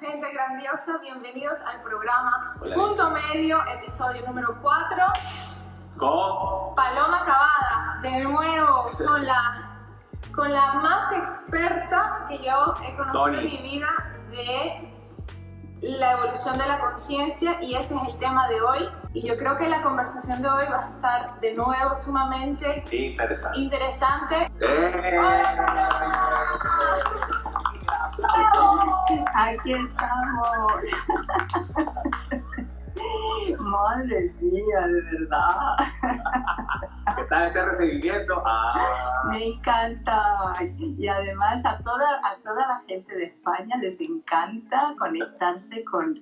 gente grandiosa, bienvenidos al programa Punto Medio, episodio número 4. Con Paloma Cavadas, de nuevo con la, con la más experta que yo he conocido Tony. en mi vida de la evolución de la conciencia y ese es el tema de hoy. Y yo creo que la conversación de hoy va a estar de nuevo sumamente interesante. interesante. ¡Eh! Aquí estamos. Madre mía, de verdad. ¿Qué tal este recibimiento? Ah, Me encanta. Y además a toda, a toda la gente de España les encanta conectarse con,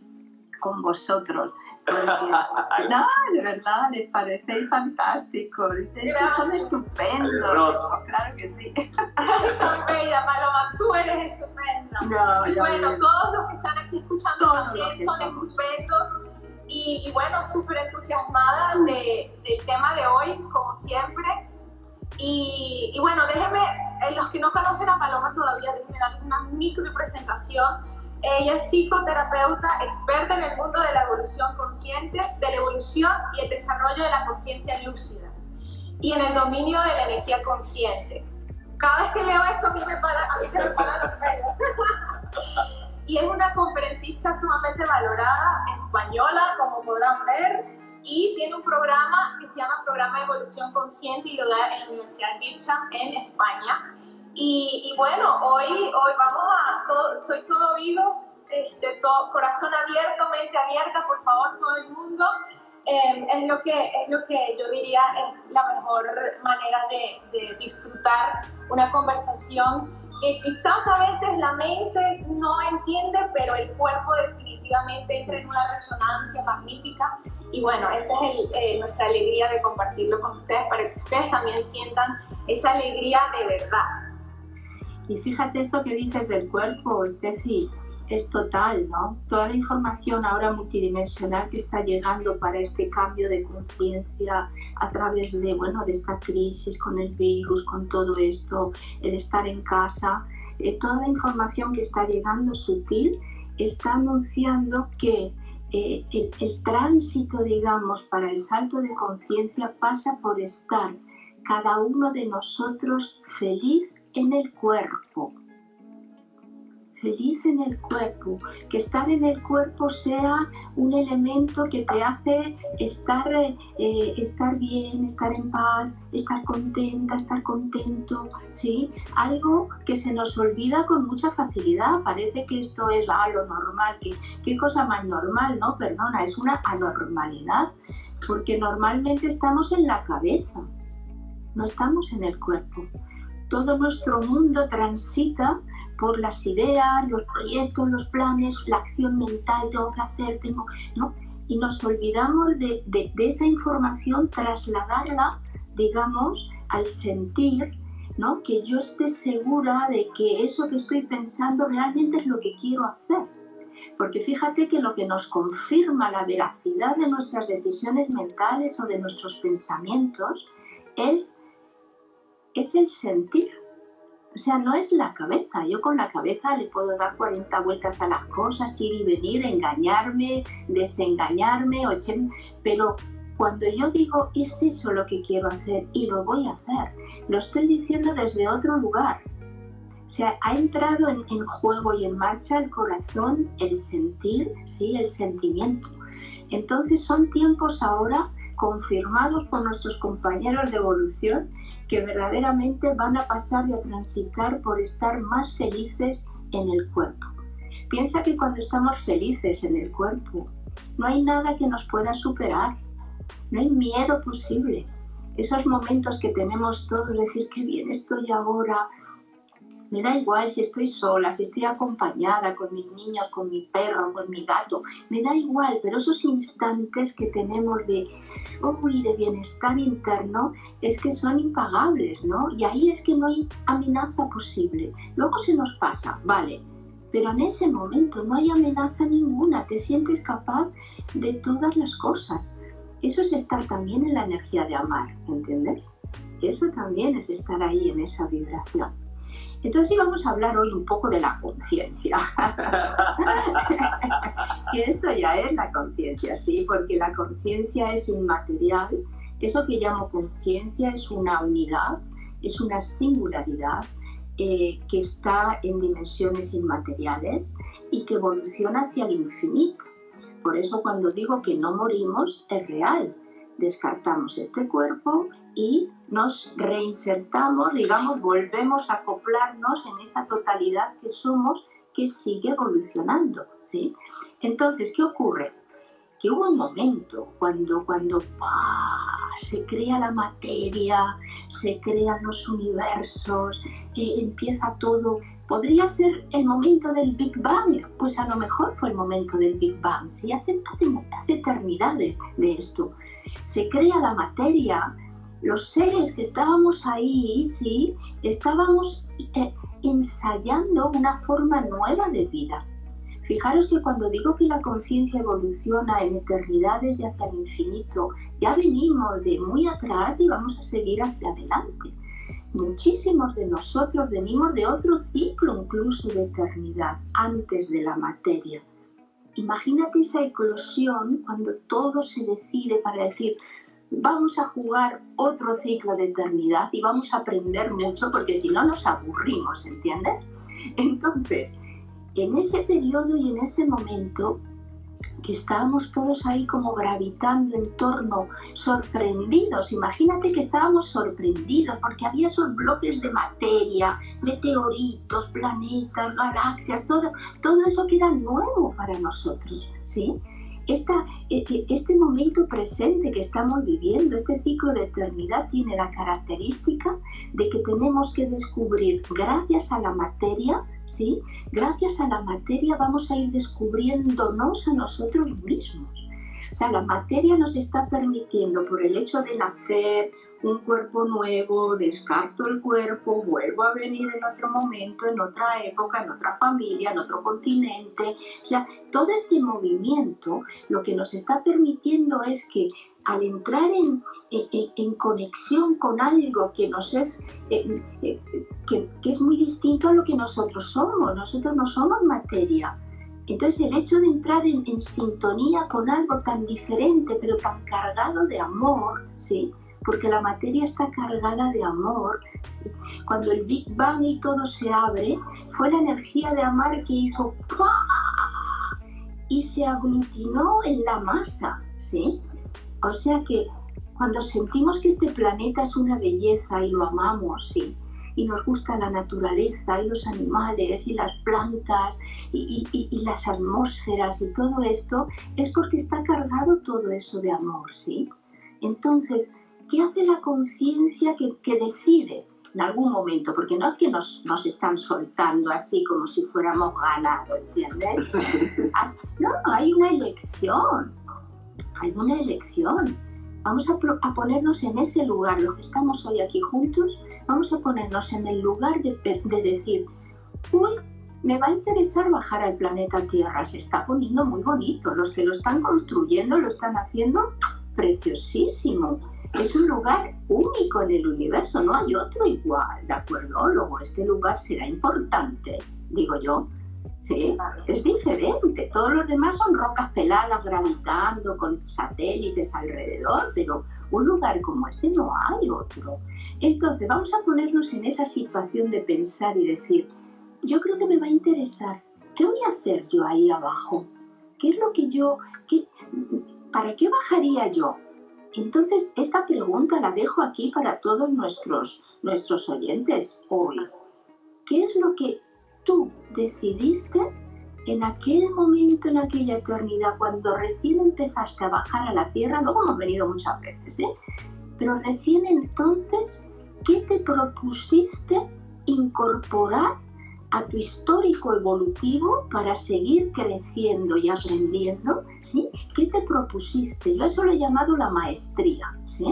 con vosotros. Porque, no, de verdad, les parecéis fantásticos. Dices que son estupendos. Claro que sí. Tan bella, Paloma, tú eres estupenda. No, Y bueno, ves. todos los que están aquí escuchando Todos también son estamos. estupendos. Y, y bueno, súper entusiasmada de- del tema de hoy, como siempre. Y, y bueno, déjenme, eh, los que no conocen a Paloma todavía, déjenme dar una micro presentación. Ella es psicoterapeuta, experta en el mundo de la evolución consciente, de la evolución y el desarrollo de la conciencia lúcida y en el dominio de la energía consciente. Cada vez que leo eso a mí, me para, a mí se me paran los pelos. y es una conferencista sumamente valorada, española, como podrán ver, y tiene un programa que se llama Programa de Evolución Consciente y lo da en la Universidad Bircham en España. Y, y bueno, hoy, hoy vamos a, todo, soy todo oídos, este, todo, corazón abierto, mente abierta, por favor, todo el mundo. Eh, es, lo que, es lo que yo diría es la mejor manera de, disfrutar una conversación que quizás a veces la mente no entiende, pero el cuerpo definitivamente entra en una resonancia magnífica. Y bueno, esa es eh, nuestra alegría de compartirlo con ustedes, para que ustedes también sientan esa alegría de verdad. Y fíjate esto que dices del cuerpo, Steffi, es total, ¿no? Toda la información ahora multidimensional que está llegando para este cambio de conciencia a través de, bueno, de esta crisis con el virus, con todo esto, el estar en casa, eh, toda la información que está llegando sutil está anunciando que eh, el, el tránsito, digamos, para el salto de conciencia pasa por estar cada uno de nosotros feliz en el cuerpo. Feliz en el cuerpo, que estar en el cuerpo sea un elemento que te hace estar, eh, estar bien, estar en paz, estar contenta, estar contento, ¿sí? Algo que se nos olvida con mucha facilidad. Parece que esto es ah, lo normal, qué cosa más normal, ¿no? Perdona, es una anormalidad, porque normalmente estamos en la cabeza, no estamos en el cuerpo todo nuestro mundo transita por las ideas, los proyectos, los planes, la acción mental, tengo que hacer, tengo, ¿no? Y nos olvidamos de, de, esa información, trasladarla, digamos, al sentir, ¿no? Que yo esté segura de que eso que estoy pensando realmente es lo que quiero hacer. Porque fíjate que lo que nos confirma la veracidad de nuestras decisiones mentales o de nuestros pensamientos es es el sentir. O sea, no es la cabeza. Yo con la cabeza le puedo dar 40 vueltas a las cosas, ir y venir, engañarme, desengañarme, 80... pero cuando yo digo es eso lo que quiero hacer y lo voy a hacer, lo estoy diciendo desde otro lugar. O sea, ha entrado en, en juego y en marcha el corazón, el sentir, sí, el sentimiento. Entonces son tiempos ahora confirmados por nuestros compañeros de evolución que verdaderamente van a pasar y a transitar por estar más felices en el cuerpo. Piensa que cuando estamos felices en el cuerpo, no hay nada que nos pueda superar, no hay miedo posible. Esos momentos que tenemos todos, decir qué bien estoy ahora, me da igual si estoy sola, si estoy acompañada con mis niños, con mi perro, con mi gato, me da igual, pero esos instantes que tenemos de, de bienestar interno es que son impagables, ¿no? Y ahí es que no hay amenaza posible. Luego se nos pasa, vale, pero en ese momento no hay amenaza ninguna, te sientes capaz de todas las cosas. Eso es estar también en la energía de amar, ¿entiendes? Eso también es estar ahí en esa vibración. Entonces sí vamos a hablar hoy un poco de la conciencia. y esto ya es la conciencia, sí, porque la conciencia es inmaterial. Eso que llamo conciencia es una unidad, es una singularidad eh, que está en dimensiones inmateriales y que evoluciona hacia el infinito. Por eso cuando digo que no morimos es real. Descartamos este cuerpo y nos reinsertamos, digamos, volvemos a acoplarnos en esa totalidad que somos que sigue evolucionando, ¿sí? Entonces, ¿qué ocurre? Que hubo un momento cuando, cuando se crea la materia, se crean los universos, eh, empieza todo. ¿Podría ser el momento del Big Bang? Pues a lo mejor fue el momento del Big Bang, ¿sí? Hace, hace, hace eternidades de esto. Se crea la materia, los seres que estábamos ahí, sí, estábamos eh, ensayando una forma nueva de vida. Fijaros que cuando digo que la conciencia evoluciona en eternidades y hacia el infinito, ya venimos de muy atrás y vamos a seguir hacia adelante. Muchísimos de nosotros venimos de otro ciclo incluso de eternidad, antes de la materia. Imagínate esa eclosión cuando todo se decide para decir, vamos a jugar otro ciclo de eternidad y vamos a aprender mucho porque si no nos aburrimos, ¿entiendes? Entonces, en ese periodo y en ese momento que estábamos todos ahí como gravitando en torno, sorprendidos. Imagínate que estábamos sorprendidos porque había esos bloques de materia, meteoritos, planetas, galaxias, todo, todo eso que era nuevo para nosotros, ¿sí? Esta, e, e, este momento presente que estamos viviendo, este ciclo de eternidad, tiene la característica de que tenemos que descubrir, gracias a la materia, ¿sí? Gracias a la materia vamos a ir descubriéndonos a nosotros mismos. O sea, la materia nos está permitiendo, por el hecho de nacer, un cuerpo nuevo, descarto el cuerpo, vuelvo a venir en otro momento, en otra época, en otra familia, en otro continente. O sea, todo este movimiento lo que nos está permitiendo es que al entrar en, en, conexión con algo que nos es eh, eh, que, que es muy distinto a lo que nosotros somos, nosotros no somos materia, entonces el hecho de entrar en, en, sintonía con algo tan diferente pero tan cargado de amor, ¿sí? Porque la materia está cargada de amor. Cuando el Big Bang y todo se abre, fue la energía de amar que hizo y se aglutinó en la masa, ¿sí? O sea que cuando sentimos que este planeta es una belleza y lo amamos, ¿sí? y nos gusta la naturaleza y los animales y las plantas y, y, las atmósferas y todo esto, es porque está cargado todo eso de amor, ¿sí? Entonces, ¿Qué hace la conciencia que, decide en algún momento? Porque no es que nos, nos están soltando así como si fuéramos ganados, ¿entiendes? Ah, no, hay una elección, hay una elección. Vamos a, a, ponernos en ese lugar, los que estamos hoy aquí juntos, vamos a ponernos en el lugar de, de decir, uy, me va a interesar bajar al planeta Tierra, se está poniendo muy bonito, los que lo están construyendo lo están haciendo preciosísimo es un lugar único en el universo, no hay otro igual, ¿de acuerdo? Luego este lugar será importante, digo yo. Sí, es diferente. Todos los demás son rocas peladas gravitando con satélites alrededor, pero un lugar como este no hay otro. Entonces, vamos a ponernos en esa situación de pensar y decir, yo creo que me va a interesar. ¿Qué voy a hacer yo ahí abajo? ¿Qué es lo que yo... Qué, ¿Para qué bajaría yo? Entonces, esta pregunta la dejo aquí para todos nuestros, nuestros oyentes hoy. ¿Qué es lo que tú decidiste en aquel momento, en aquella eternidad, cuando recién empezaste a bajar a la tierra? Luego hemos venido muchas veces, ¿eh? Pero recién entonces, ¿qué te propusiste incorporar a tu histórico evolutivo para seguir creciendo y aprendiendo, ¿sí? ¿Qué te propusiste? Yo eso lo he llamado la maestría, ¿sí?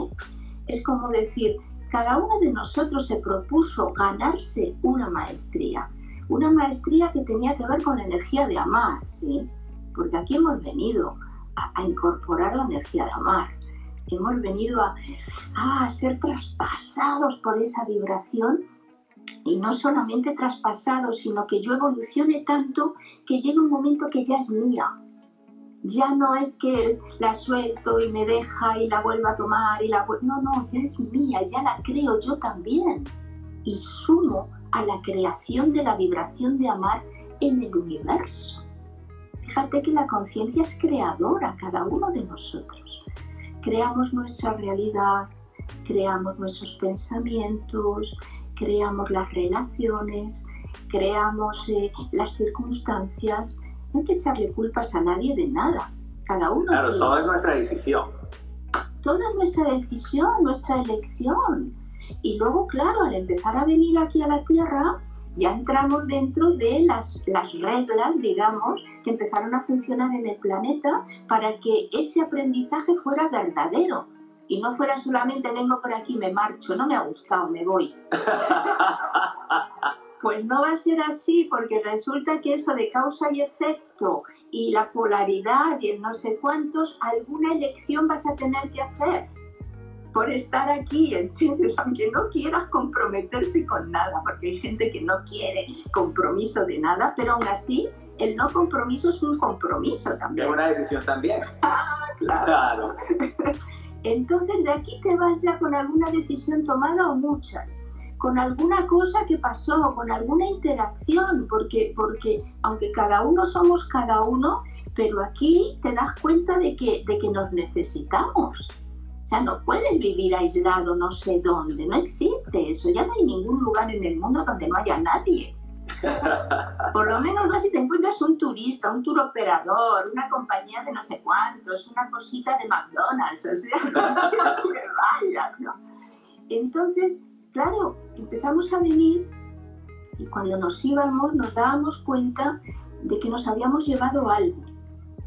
Es como decir, cada uno de nosotros se propuso ganarse una maestría, una maestría que tenía que ver con la energía de amar, ¿sí? Porque aquí hemos venido a, incorporar la energía de amar, hemos venido a, a ser traspasados por esa vibración y no solamente traspasado, sino que yo evolucione tanto que llega un momento que ya es mía. Ya no es que la suelto y me deja y la vuelvo a tomar y la No, no, ya es mía, ya la creo yo también. Y sumo a la creación de la vibración de amar en el universo. Fíjate que la conciencia es creadora, cada uno de nosotros. Creamos nuestra realidad, creamos nuestros pensamientos, creamos las relaciones, creamos eh, las circunstancias. No hay que echarle culpas a nadie de nada. Cada uno. Claro, todo es nuestra decisión. Toda es nuestra decisión, nuestra elección. Y luego, claro, al empezar a venir aquí a la Tierra, ya entramos dentro de las, las reglas, digamos, que empezaron a funcionar en el planeta para que ese aprendizaje fuera verdadero y no fuera solamente vengo por aquí, me marcho, no me ha gustado, me voy. pues no va a ser así porque resulta que eso de causa y efecto y la polaridad y el no sé cuántos, alguna elección vas a tener que hacer por estar aquí, ¿entiendes? Aunque no quieras comprometerte con nada, porque hay gente que no quiere compromiso de nada, pero aún así el no compromiso es un compromiso también. Es una decisión también. Ah, claro. claro. Entonces de aquí te vas ya con alguna decisión tomada o muchas, con alguna cosa que pasó, con alguna interacción, porque, porque aunque cada uno somos cada uno, pero aquí te das cuenta de que, de que nos necesitamos. O sea, no puedes vivir aislado no sé dónde, no existe eso, ya no hay ningún lugar en el mundo donde no haya nadie. Por lo menos no si te encuentras un turista, un tour operador, una compañía de no sé cuántos, una cosita de McDonald's, o sea, que vayas, ¿no? Entonces, claro, empezamos a venir y cuando nos íbamos nos dábamos cuenta de que nos habíamos llevado algo,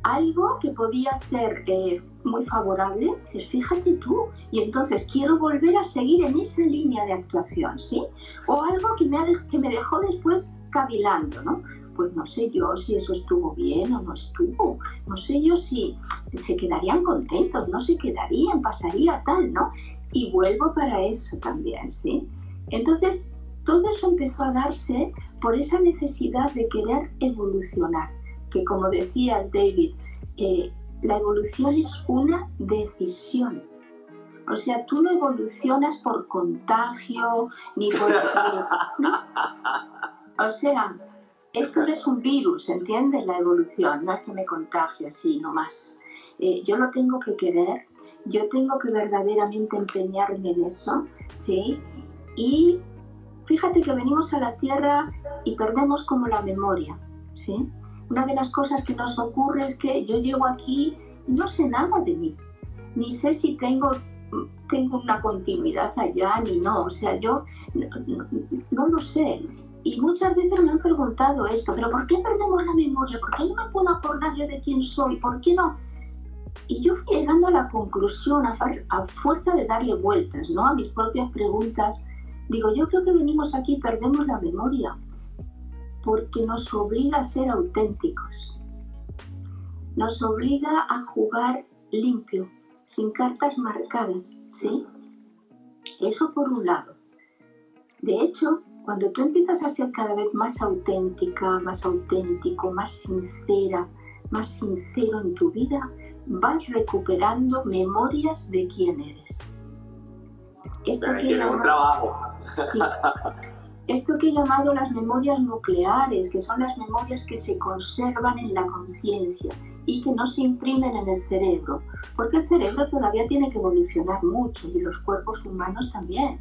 algo que podía ser eh, muy favorable, dices, fíjate tú, y entonces quiero volver a seguir en esa línea de actuación, ¿sí? O algo que me, ha que me dejó después cavilando, ¿no? Pues no sé yo si eso estuvo bien o no estuvo, no sé yo si se quedarían contentos, no se quedarían, pasaría tal, ¿no? Y vuelvo para eso también, ¿sí? Entonces, todo eso empezó a darse por esa necesidad de querer evolucionar, que como decías, David, eh, la evolución es una decisión. O sea, tú no evolucionas por contagio ni por... O sea, esto no es un virus, ¿entiendes? La evolución, no es que me contagio así nomás. Eh, yo lo tengo que querer, yo tengo que verdaderamente empeñarme en eso, ¿sí? Y fíjate que venimos a la Tierra y perdemos como la memoria, ¿sí? Una de las cosas que nos ocurre es que yo llego aquí y no sé nada de mí, ni sé si tengo, tengo una continuidad allá ni no, o sea, yo no, lo sé. Y muchas veces me han preguntado esto, pero ¿por qué perdemos la memoria? ¿Por qué no me puedo acordar yo de quién soy? ¿Por qué no? Y yo fui llegando a la conclusión, a, a fuerza de darle vueltas ¿no? a mis propias preguntas, digo, yo creo que venimos aquí y perdemos la memoria porque nos obliga a ser auténticos. Nos obliga a jugar limpio, sin cartas marcadas, ¿sí? Eso por un lado. De hecho, cuando tú empiezas a ser cada vez más auténtica, más auténtico, más sincera, más sincero en tu vida, vas recuperando memorias de quién eres. Esto que un trabajo. Esto que he llamado las memorias nucleares, que son las memorias que se conservan en la conciencia y que no se imprimen en el cerebro, porque el cerebro todavía tiene que evolucionar mucho y los cuerpos humanos también.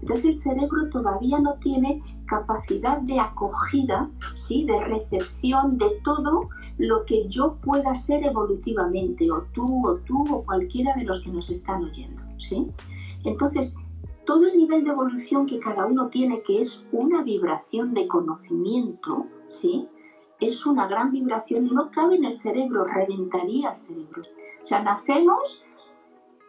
Entonces el cerebro todavía no tiene capacidad de acogida, ¿sí? de recepción de todo lo que yo pueda ser evolutivamente, o tú, o tú, o cualquiera de los que nos están oyendo. ¿sí? Entonces, todo el nivel de evolución que cada uno tiene, que es una vibración de conocimiento, ¿sí? Es una gran vibración, no cabe en el cerebro, reventaría el cerebro. O sea, nacemos,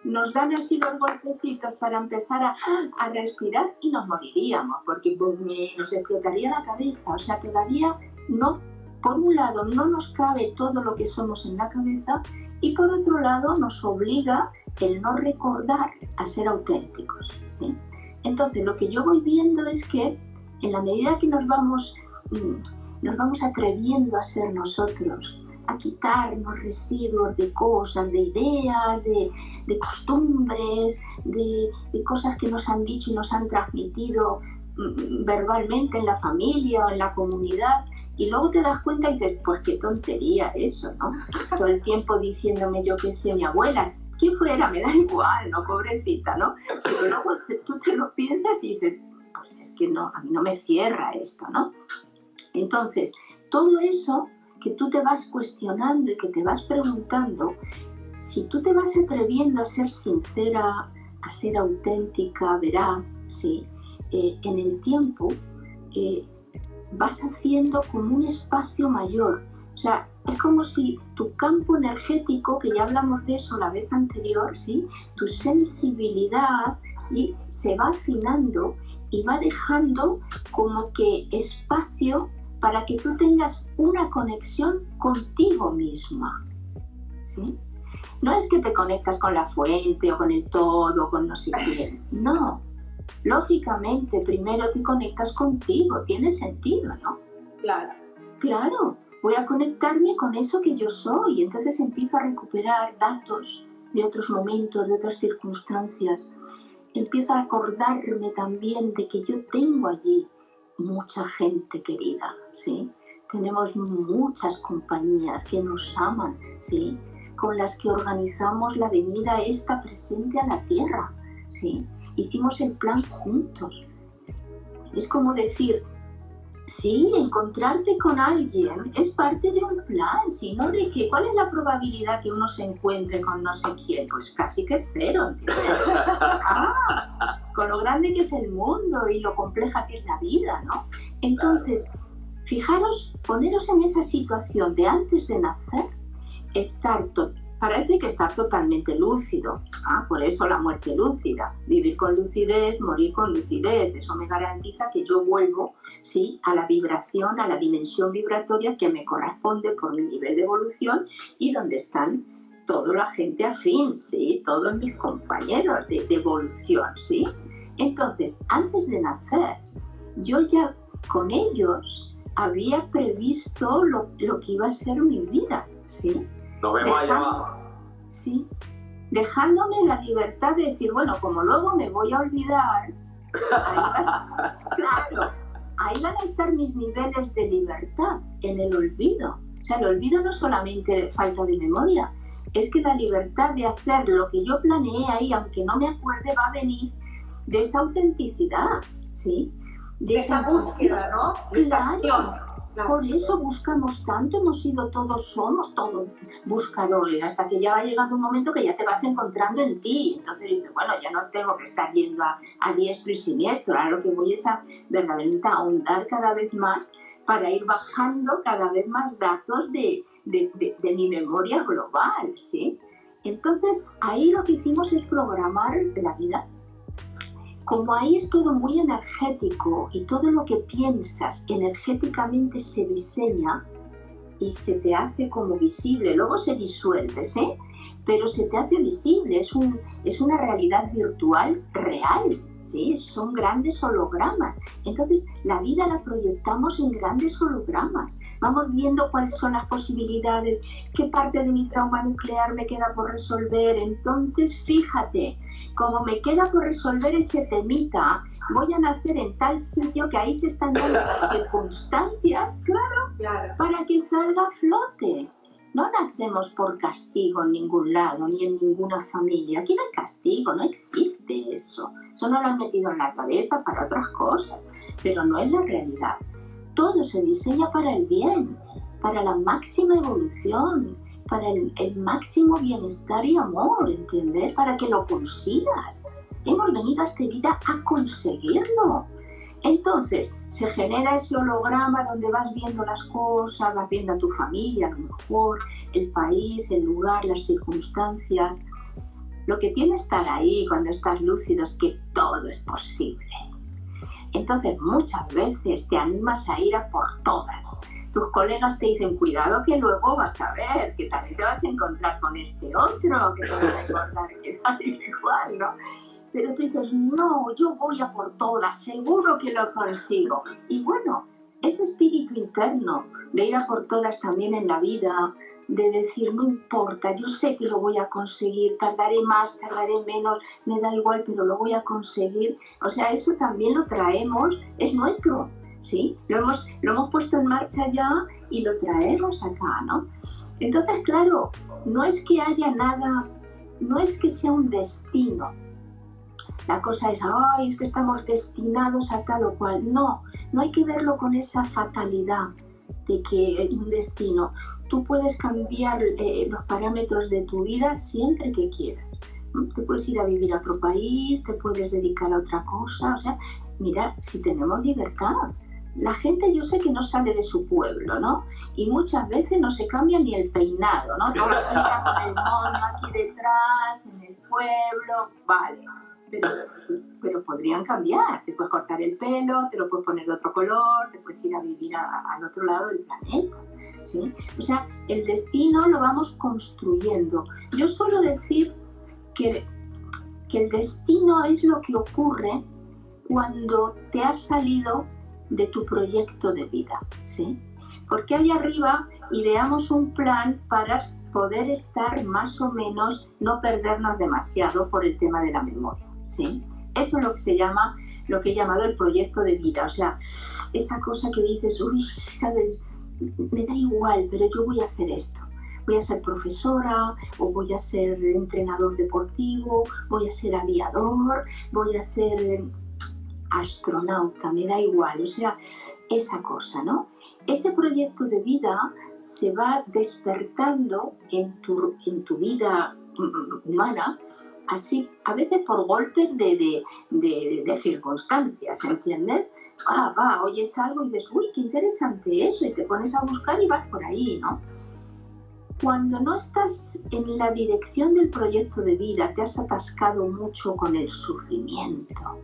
nos dan así los golpecitos para empezar a, a respirar y nos moriríamos, porque pues, nos explotaría la cabeza. O sea, todavía no, por un lado, no nos cabe todo lo que somos en la cabeza y por otro lado nos obliga el no recordar a ser auténticos. ¿sí? Entonces, lo que yo voy viendo es que en la medida que nos vamos, mm, nos vamos atreviendo a ser nosotros, a quitarnos residuos de cosas, de ideas, de, costumbres, de, de, cosas que nos han dicho y nos han transmitido verbalmente en la familia o en la comunidad y luego te das cuenta y dices, pues qué tontería eso, ¿no? Todo el tiempo diciéndome yo qué sé, mi abuela, quién fuera, me da igual, ¿no? Pobrecita, ¿no? Pero luego tú te lo piensas y dices, pues es que no, a mí no me cierra esto, ¿no? Entonces, todo eso que tú te vas cuestionando y que te vas preguntando, si tú te vas atreviendo a ser sincera, a ser auténtica, veraz, ¿sí? Eh, en el tiempo eh, vas haciendo como un espacio mayor. O sea, es como si tu campo energético, que ya hablamos de eso la vez anterior, ¿sí? tu sensibilidad ¿sí? se va afinando y va dejando como que espacio para que tú tengas una conexión contigo misma. ¿sí? No es que te conectas con la fuente o con el todo o con no sé quién. No. Lógicamente, primero te conectas contigo. Tiene sentido, ¿no? Claro. Claro. Voy a conectarme con eso que yo soy. y Entonces empiezo a recuperar datos de otros momentos, de otras circunstancias. Empiezo a acordarme también de que yo tengo allí mucha gente querida, ¿sí? Tenemos muchas compañías que nos aman, ¿sí? Con las que organizamos la venida esta presente a la tierra, ¿sí? Hicimos el plan juntos. Es como decir, Sí, encontrarte con alguien es parte de un plan, sino de que cuál es la probabilidad que uno se encuentre con no sé quién, pues casi que cero, ah, con lo grande que es el mundo y lo compleja que es la vida, ¿no? Entonces, fijaros, poneros en esa situación de antes de nacer, estar para esto hay que estar totalmente lúcido, ¿ah? por eso la muerte lúcida, vivir con lucidez, morir con lucidez, eso me garantiza que yo vuelvo ¿sí? a la vibración, a la dimensión vibratoria que me corresponde por mi nivel de evolución y donde están toda la gente afín, ¿sí? todos mis compañeros de, evolución. ¿sí? Entonces, antes de nacer, yo ya con ellos había previsto lo, lo que iba a ser mi vida. ¿sí? Nos vemos allá abajo. Sí. Dejándome la libertad de decir, bueno, como luego me voy a olvidar, ahí claro, ahí van a estar mis niveles de libertad en el olvido. O sea, el olvido no es solamente falta de memoria, es que la libertad de hacer lo que yo planeé ahí, aunque no me acuerde, va a venir de esa autenticidad, ¿sí? De, esa, búsqueda, ¿no? De esa acción. Por eso buscamos tanto, hemos sido todos, somos todos buscadores, hasta que ya va llegando un momento que ya te vas encontrando en ti. Entonces dices, bueno, ya no tengo que estar yendo a, diestro y siniestro, ahora lo que voy es a verdaderamente ahondar cada vez más para ir bajando cada vez más datos de, de, de mi memoria global, ¿sí? Entonces ahí lo que hicimos es programar la vida como ahí es todo muy energético y todo lo que piensas energéticamente se diseña y se te hace como visible, luego se disuelve, ¿eh? pero se te hace visible, es, un, es una realidad virtual real, ¿sí? son grandes hologramas. Entonces la vida la proyectamos en grandes hologramas, vamos viendo cuáles son las posibilidades, qué parte de mi trauma nuclear me queda por resolver, entonces fíjate, como me queda por resolver ese temita, voy a nacer en tal sitio que ahí se están dando las circunstancias, claro, para que salga a flote. No nacemos por castigo en ningún lado, ni en ninguna familia. Aquí no hay castigo, no existe eso. Eso no lo han metido en la cabeza para otras cosas, pero no es la realidad. Todo se diseña para el bien, para la máxima evolución, para el, máximo bienestar y amor, ¿entender? Para que lo consigas. Hemos venido a esta vida a conseguirlo. Entonces, se genera ese holograma donde vas viendo las cosas, vas viendo a tu familia, a lo mejor, el país, el lugar, las circunstancias. Lo que tiene estar ahí cuando estás lúcido es que todo es posible. Entonces, muchas veces te animas a ir a por todas, tus colegas te dicen, cuidado que luego vas a ver, que tal vez te vas a encontrar con este otro, que te vas a encontrar que tal y cual, ¿no? pero tú dices, no, yo voy a por todas, seguro que lo consigo. Y bueno, ese espíritu interno de ir a por todas también en la vida, de decir, no importa, yo sé que lo voy a conseguir, tardaré más, tardaré menos, me da igual, pero lo voy a conseguir. O sea, eso también lo traemos, es nuestro, ¿sí? Lo hemos, lo hemos puesto en marcha ya y lo traemos acá, ¿no? Entonces, claro, no es que haya nada, no es que sea un destino. La cosa es, ay, es que estamos destinados a tal o cual. No, no hay que verlo con esa fatalidad de que un destino. Tú puedes cambiar eh, los parámetros de tu vida siempre que quieras. Te puedes ir a vivir a otro país, te puedes dedicar a otra cosa. O sea, mira, si tenemos libertad, la gente yo sé que no sale de su pueblo, ¿no? Y muchas veces no se cambia ni el peinado, ¿no? Todo con el mono aquí detrás, en el pueblo, vale. Pero, pero, podrían cambiar. Te puedes cortar el pelo, te lo puedes poner de otro color, te puedes ir a vivir al otro lado del planeta. ¿sí? O sea, el destino lo vamos construyendo. Yo suelo decir que, que el destino es lo que ocurre cuando te has salido de tu proyecto de vida, ¿sí? Porque ahí arriba ideamos un plan para poder estar más o menos, no perdernos demasiado por el tema de la memoria, ¿sí? Eso es lo que se llama, lo que he llamado el proyecto de vida, o sea, esa cosa que dices, uy, sabes, me da igual, pero yo voy a hacer esto. Voy a ser profesora o voy a ser entrenador deportivo, voy a ser aviador, voy a ser astronauta, me da igual, o sea, esa cosa, ¿no? Ese proyecto de vida se va despertando en tu, en tu vida humana, así, a veces por golpes de, de, de, circunstancias, ¿entiendes? Ah, va, oyes algo y dices, uy, qué interesante eso, y te pones a buscar y vas por ahí, ¿no? Cuando no estás en la dirección del proyecto de vida, te has atascado mucho con el sufrimiento,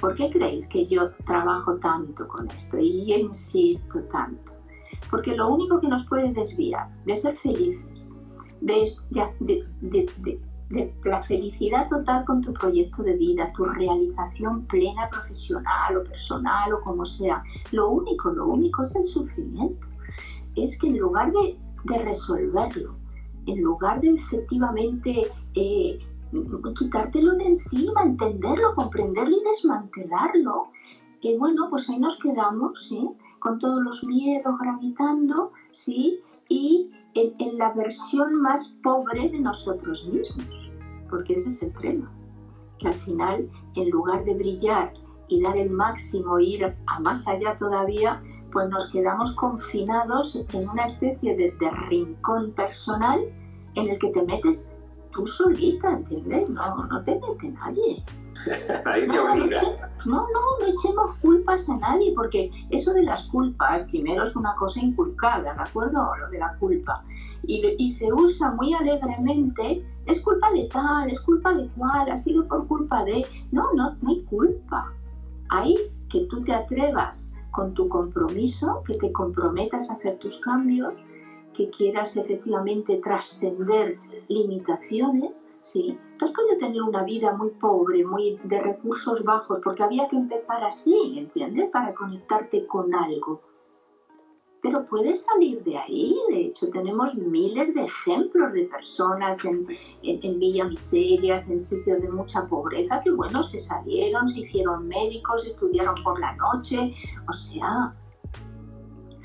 ¿Por qué creéis que yo trabajo tanto con esto y yo insisto tanto? Porque lo único que nos puede desviar de ser felices, de, la felicidad total con tu proyecto de vida, tu realización plena profesional o personal o como sea, lo único, lo único es el sufrimiento. Es que en lugar de, resolverlo, en lugar de efectivamente eh, quitártelo de encima, entenderlo, comprenderlo y desmantelarlo. Que bueno, pues ahí nos quedamos, ¿sí? Con todos los miedos gravitando, ¿sí? Y en, la versión más pobre de nosotros mismos, porque ese es el tema. Que al final, en lugar de brillar y dar el máximo, ir a más allá todavía, pues nos quedamos confinados en una especie de rincón personal en el que te metes tú solita, ¿entiendes? No, no te mete nadie. nadie te obliga. No, no, no echemos culpas a nadie, porque eso de las culpas, primero es una cosa inculcada, ¿de acuerdo? Lo de la culpa. Y, y se usa muy alegremente, es culpa de tal, es culpa de cual, ha sido por culpa de... No, no, no hay culpa. Hay que tú te atrevas con tu compromiso, que te comprometas a hacer tus cambios, que quieras efectivamente trascender limitaciones, sí. Tú has podido tener una vida muy pobre, muy de recursos bajos, porque había que empezar así, ¿entiendes? Para conectarte con algo. Pero puedes salir de ahí, de hecho tenemos miles de ejemplos de personas en, en, Villa Miserias, en sitios de mucha pobreza, que bueno, se salieron, se hicieron médicos, estudiaron por la noche, o sea,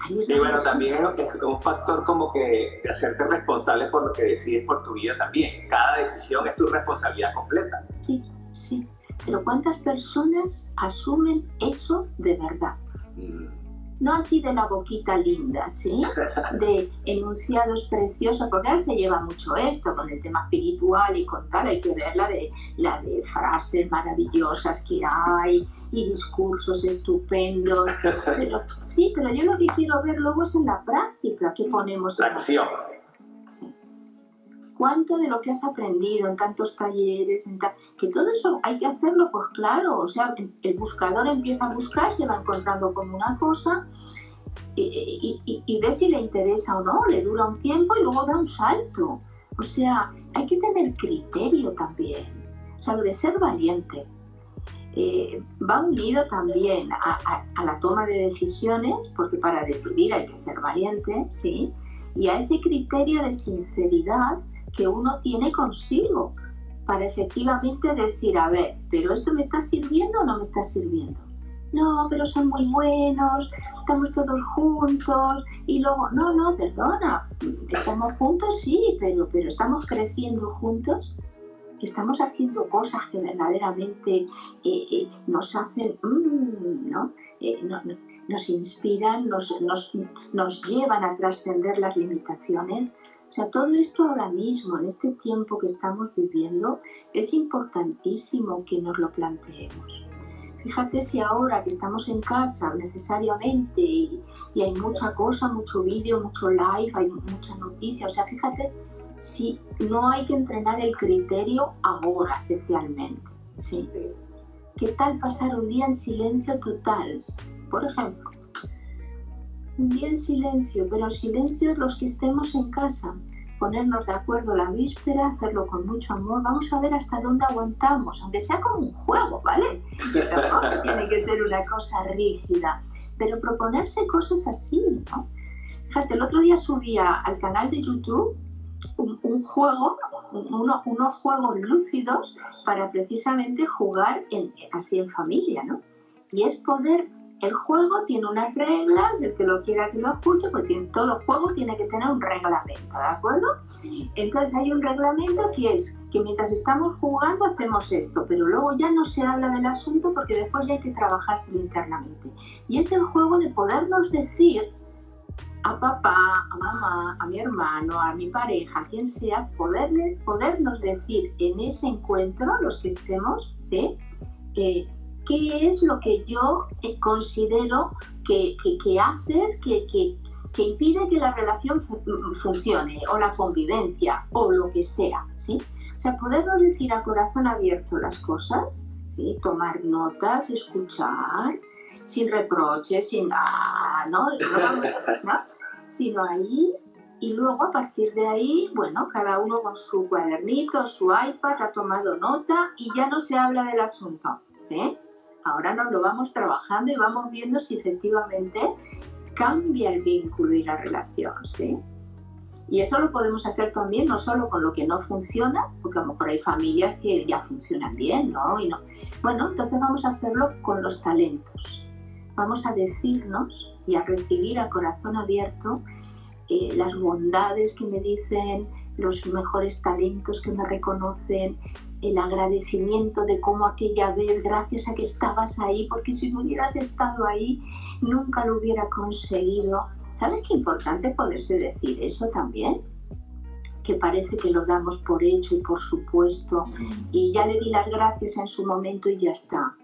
y bueno, también es, un factor como que de hacerte responsable por lo que decides por tu vida también. Cada decisión es tu responsabilidad completa. Sí, sí. Pero ¿cuántas personas asumen eso de verdad? Mm no así de la boquita linda, ¿sí? De enunciados preciosos, porque ahora se lleva mucho esto con el tema espiritual y con tal, hay que ver la de, la de frases maravillosas que hay y discursos estupendos. Pero, sí, pero yo lo que quiero ver luego es en la práctica que ponemos. La acción. Sí cuánto de lo que has aprendido en tantos talleres, en que todo eso hay que hacerlo, pues claro, o sea, el buscador empieza a buscar, se va encontrando con una cosa y, y, ve si le interesa o no, le dura un tiempo y luego da un salto. O sea, hay que tener criterio también. O sea, lo de ser valiente eh, va unido también a, la toma de decisiones, porque para decidir hay que ser valiente, ¿sí? Y a ese criterio de sinceridad que uno tiene consigo para efectivamente decir, a ver, pero esto me está sirviendo o no me está sirviendo. No, pero son muy buenos, estamos todos juntos y luego, no, no, perdona, estamos juntos, sí, pero, pero estamos creciendo juntos estamos haciendo cosas que verdaderamente eh, eh, nos hacen, mm, ¿no? Eh, nos inspiran, nos, nos, nos llevan a trascender las limitaciones. O sea, todo esto ahora mismo, en este tiempo que estamos viviendo, es importantísimo que nos lo planteemos. Fíjate si ahora que estamos en casa necesariamente y, hay mucha cosa, mucho vídeo, mucho live, hay mucha noticia, o sea, fíjate si no hay que entrenar el criterio ahora especialmente. ¿Qué tal pasar un día en silencio total? Por ejemplo, un día en silencio, pero silencio los que estemos en casa, ponernos de acuerdo la víspera, hacerlo con mucho amor, vamos a ver hasta dónde aguantamos, aunque sea como un juego, ¿vale? Tampoco tiene que ser una cosa rígida, pero proponerse cosas así, ¿no? Fíjate, el otro día subía al canal de YouTube un, juego, unos juegos lúcidos para precisamente jugar en, así en familia, ¿no? Y es poder, el juego tiene unas reglas, el que lo quiera que lo escuche, pues todo juego tiene que tener un reglamento, ¿de acuerdo? Entonces hay un reglamento que es que mientras estamos jugando hacemos esto, pero luego ya no se habla del asunto porque después ya hay que trabajárselo internamente. Y es el juego de podernos decir a papá, a mamá, a mi hermano, a mi pareja, a quien sea, poderle, podernos decir en ese encuentro, los que estemos, ¿sí? Eh, ¿Qué es lo que yo eh, considero que, que, haces que, que, impide que la relación funcione o la convivencia o lo que sea, ¿sí? O sea, podernos decir a corazón abierto las cosas, ¿sí? Tomar notas, escuchar, sin reproches, sin nada, ¿no? Sino ahí y luego a partir de ahí, bueno, cada uno con su cuadernito, su iPad ha tomado nota y ya no se habla del asunto, ¿sí? Ahora nos lo vamos trabajando y vamos viendo si efectivamente cambia el vínculo y la relación, ¿sí? Y eso lo podemos hacer también no solo con lo que no funciona, porque a lo mejor hay familias que ya funcionan bien, ¿no? Y no. Bueno, entonces vamos a hacerlo con los talentos vamos a decirnos y a recibir a corazón abierto eh, las bondades que me dicen, los mejores talentos que me reconocen, el agradecimiento de cómo aquella vez, gracias a que estabas ahí, porque si no hubieras estado ahí, nunca lo hubiera conseguido. ¿Sabes qué importante poderse decir eso también? Que parece que lo damos por hecho y por supuesto, y ya le di las gracias en su momento y ya está.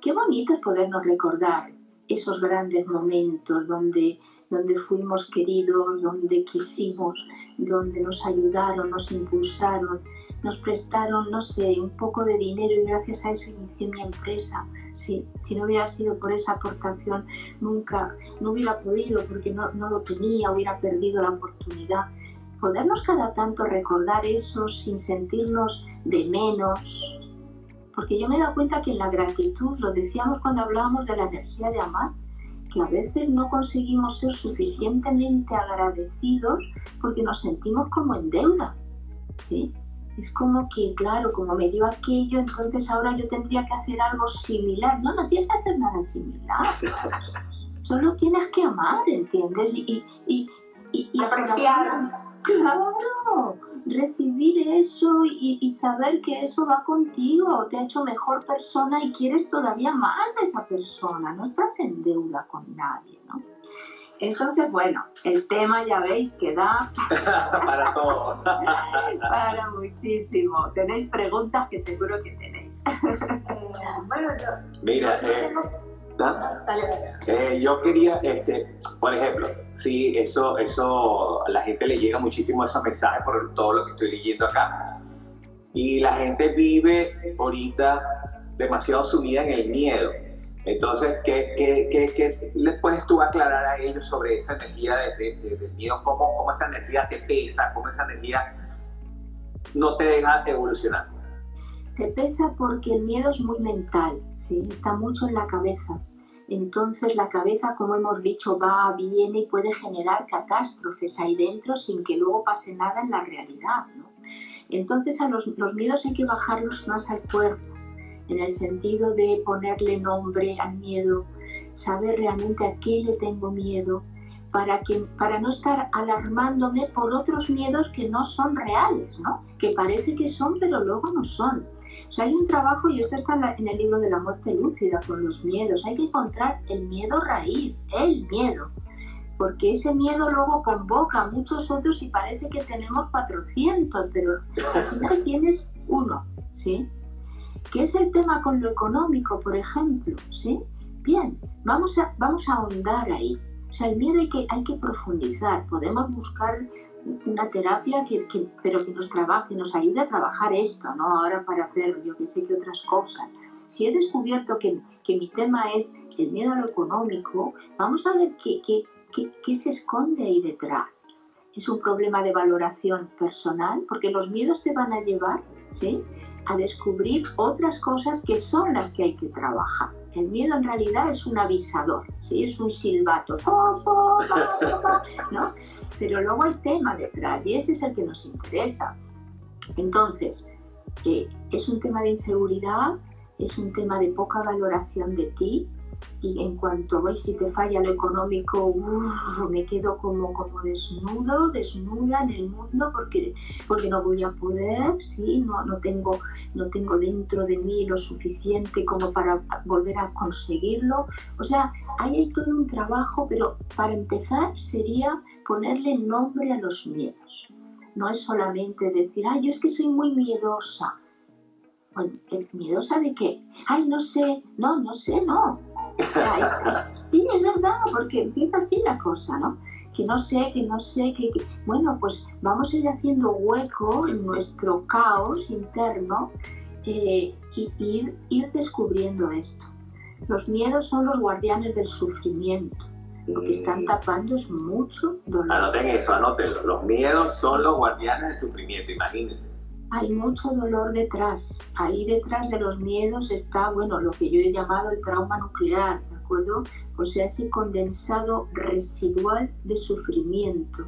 Qué bonito es podernos recordar esos grandes momentos donde, donde fuimos queridos, donde quisimos, donde nos ayudaron, nos impulsaron, nos prestaron, no sé, un poco de dinero y gracias a eso inicié mi empresa. Sí, si no hubiera sido por esa aportación, nunca, no hubiera podido porque no, no lo tenía, hubiera perdido la oportunidad. Podernos cada tanto recordar eso sin sentirnos de menos, porque yo me he dado cuenta que en la gratitud, lo decíamos cuando hablábamos de la energía de amar, que a veces no conseguimos ser suficientemente agradecidos porque nos sentimos como en deuda, ¿sí? Es como que, claro, como me dio aquello, entonces ahora yo tendría que hacer algo similar. No, no tienes que hacer nada similar. Solo tienes que amar, ¿entiendes? Y, y, y, y apreciar. Claro, recibir eso y, saber que eso va contigo, te ha hecho mejor persona y quieres todavía más a esa persona, no estás en deuda con nadie, ¿no? Entonces, bueno, el tema ya veis que da para todo. para muchísimo. Tenéis preguntas que seguro que tenéis. bueno, Mira, eh, eh, yo quería, este, por ejemplo, sí, eso, eso, a la gente le llega muchísimo esos mensajes por todo lo que estoy leyendo acá. Y la gente vive ahorita demasiado sumida en el miedo. Entonces, ¿qué, qué, qué, qué les puedes tú aclarar a ellos sobre esa energía de, del miedo? ¿Cómo, ¿Cómo esa energía te pesa? ¿Cómo esa energía no te deja evolucionar? Te pesa porque el miedo es muy mental, ¿sí? está mucho en la cabeza. Entonces la cabeza, como hemos dicho, va, viene y puede generar catástrofes ahí dentro sin que luego pase nada en la realidad. Entonces a los, los miedos hay que bajarlos más al cuerpo, en el sentido de ponerle nombre al miedo, saber realmente a qué le tengo miedo, para, que, para no estar alarmándome por otros miedos que no son reales, ¿no? que parece que son, pero luego no son. O sea, hay un trabajo, y esto está en, el libro de la muerte lúcida, con los miedos. Hay que encontrar el miedo raíz, el miedo. Porque ese miedo luego convoca a muchos otros y parece que tenemos 400, pero al final tienes uno, ¿sí? ¿Qué es el tema con lo económico, por ejemplo? ¿Sí? Bien, vamos a, vamos a ahondar ahí. O sea, el miedo hay que, hay que profundizar. Podemos buscar una terapia que, pero que nos trabaje, nos ayude a trabajar esto, ¿no? Ahora para hacer yo que sé que otras cosas. Si he descubierto que, que, mi tema es el miedo a lo económico, vamos a ver qué, qué, qué, qué se esconde ahí detrás. Es un problema de valoración personal, porque los miedos te van a llevar ¿sí? a descubrir otras cosas que son las que hay que trabajar. El miedo en realidad es un avisador, ¿sí? es un silbato, ¿no? pero luego hay tema detrás y ese es el que nos interesa. Entonces, eh, es un tema de inseguridad, es un tema de poca valoración de ti, y en cuanto veis si te falla lo económico, me quedo como, como desnudo, desnuda en el mundo porque, porque no voy a poder, ¿sí? no, no, tengo, no tengo dentro de mí lo suficiente como para volver a conseguirlo. O sea, ahí hay todo un trabajo, pero para empezar sería ponerle nombre a los miedos. No es solamente decir, ay, yo es que soy muy miedosa. ¿miedosa de qué? Ay, no sé, no, no sé, no sí, es verdad, porque empieza así la cosa, ¿no? Que no sé, que no sé, que, Bueno, pues vamos a ir haciendo hueco en nuestro caos interno eh, y ir, ir descubriendo esto. Los miedos son los guardianes del sufrimiento. Lo que están tapando es mucho dolor. Anoten eso, anótenlo. Los miedos son los guardianes del sufrimiento, imagínense hay mucho dolor detrás. Ahí detrás de los miedos está, bueno, lo que yo he llamado el trauma nuclear, ¿de acuerdo? O sea, ese condensado residual de sufrimiento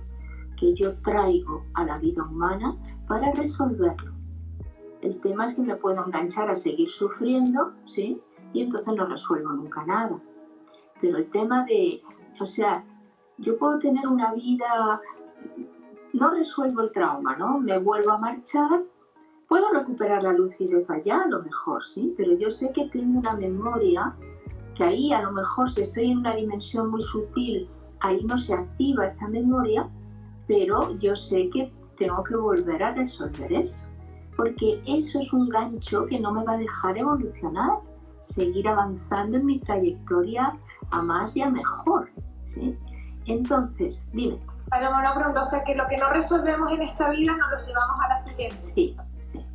que yo traigo a la vida humana para resolverlo. El tema es que me puedo enganchar a seguir sufriendo, ¿sí? Y entonces no resuelvo nunca nada. Pero el tema de, o sea, yo puedo tener una vida no resuelvo el trauma, ¿no? Me vuelvo a marchar Puedo recuperar la lucidez allá, a lo mejor, sí, pero yo sé que tengo una memoria que ahí a lo mejor si estoy en una dimensión muy sutil, ahí no se activa esa memoria, pero yo sé que tengo que volver a resolver eso, porque eso es un gancho que no me va a dejar evolucionar, seguir avanzando en mi trayectoria a más y a mejor, ¿sí? Entonces, dime. Paloma, una pregunta, o sea que lo que no resolvemos en esta vida no lo llevamos a la siguiente. Sí, sí.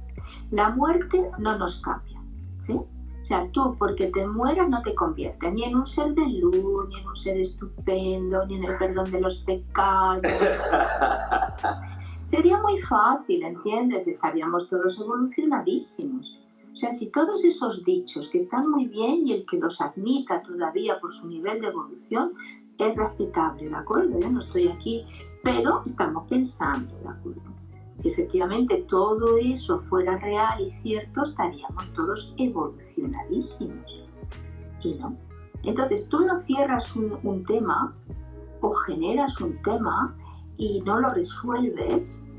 La muerte no nos cambia, ¿sí? O sea, tú porque te mueras no te conviertes ni en un ser de luz, ni en un ser estupendo, ni en el perdón de los pecados. Sería muy fácil, ¿entiendes? Estaríamos todos evolucionadísimos. O sea, si todos esos dichos que están muy bien y el que los admita todavía por su nivel de evolución, es respetable, ¿de acuerdo? Yo no estoy aquí, pero estamos pensando, ¿de acuerdo? Si efectivamente todo eso fuera real y cierto, estaríamos todos evolucionadísimos. Y no. Entonces tú no cierras un, tema o generas un tema y no lo resuelves,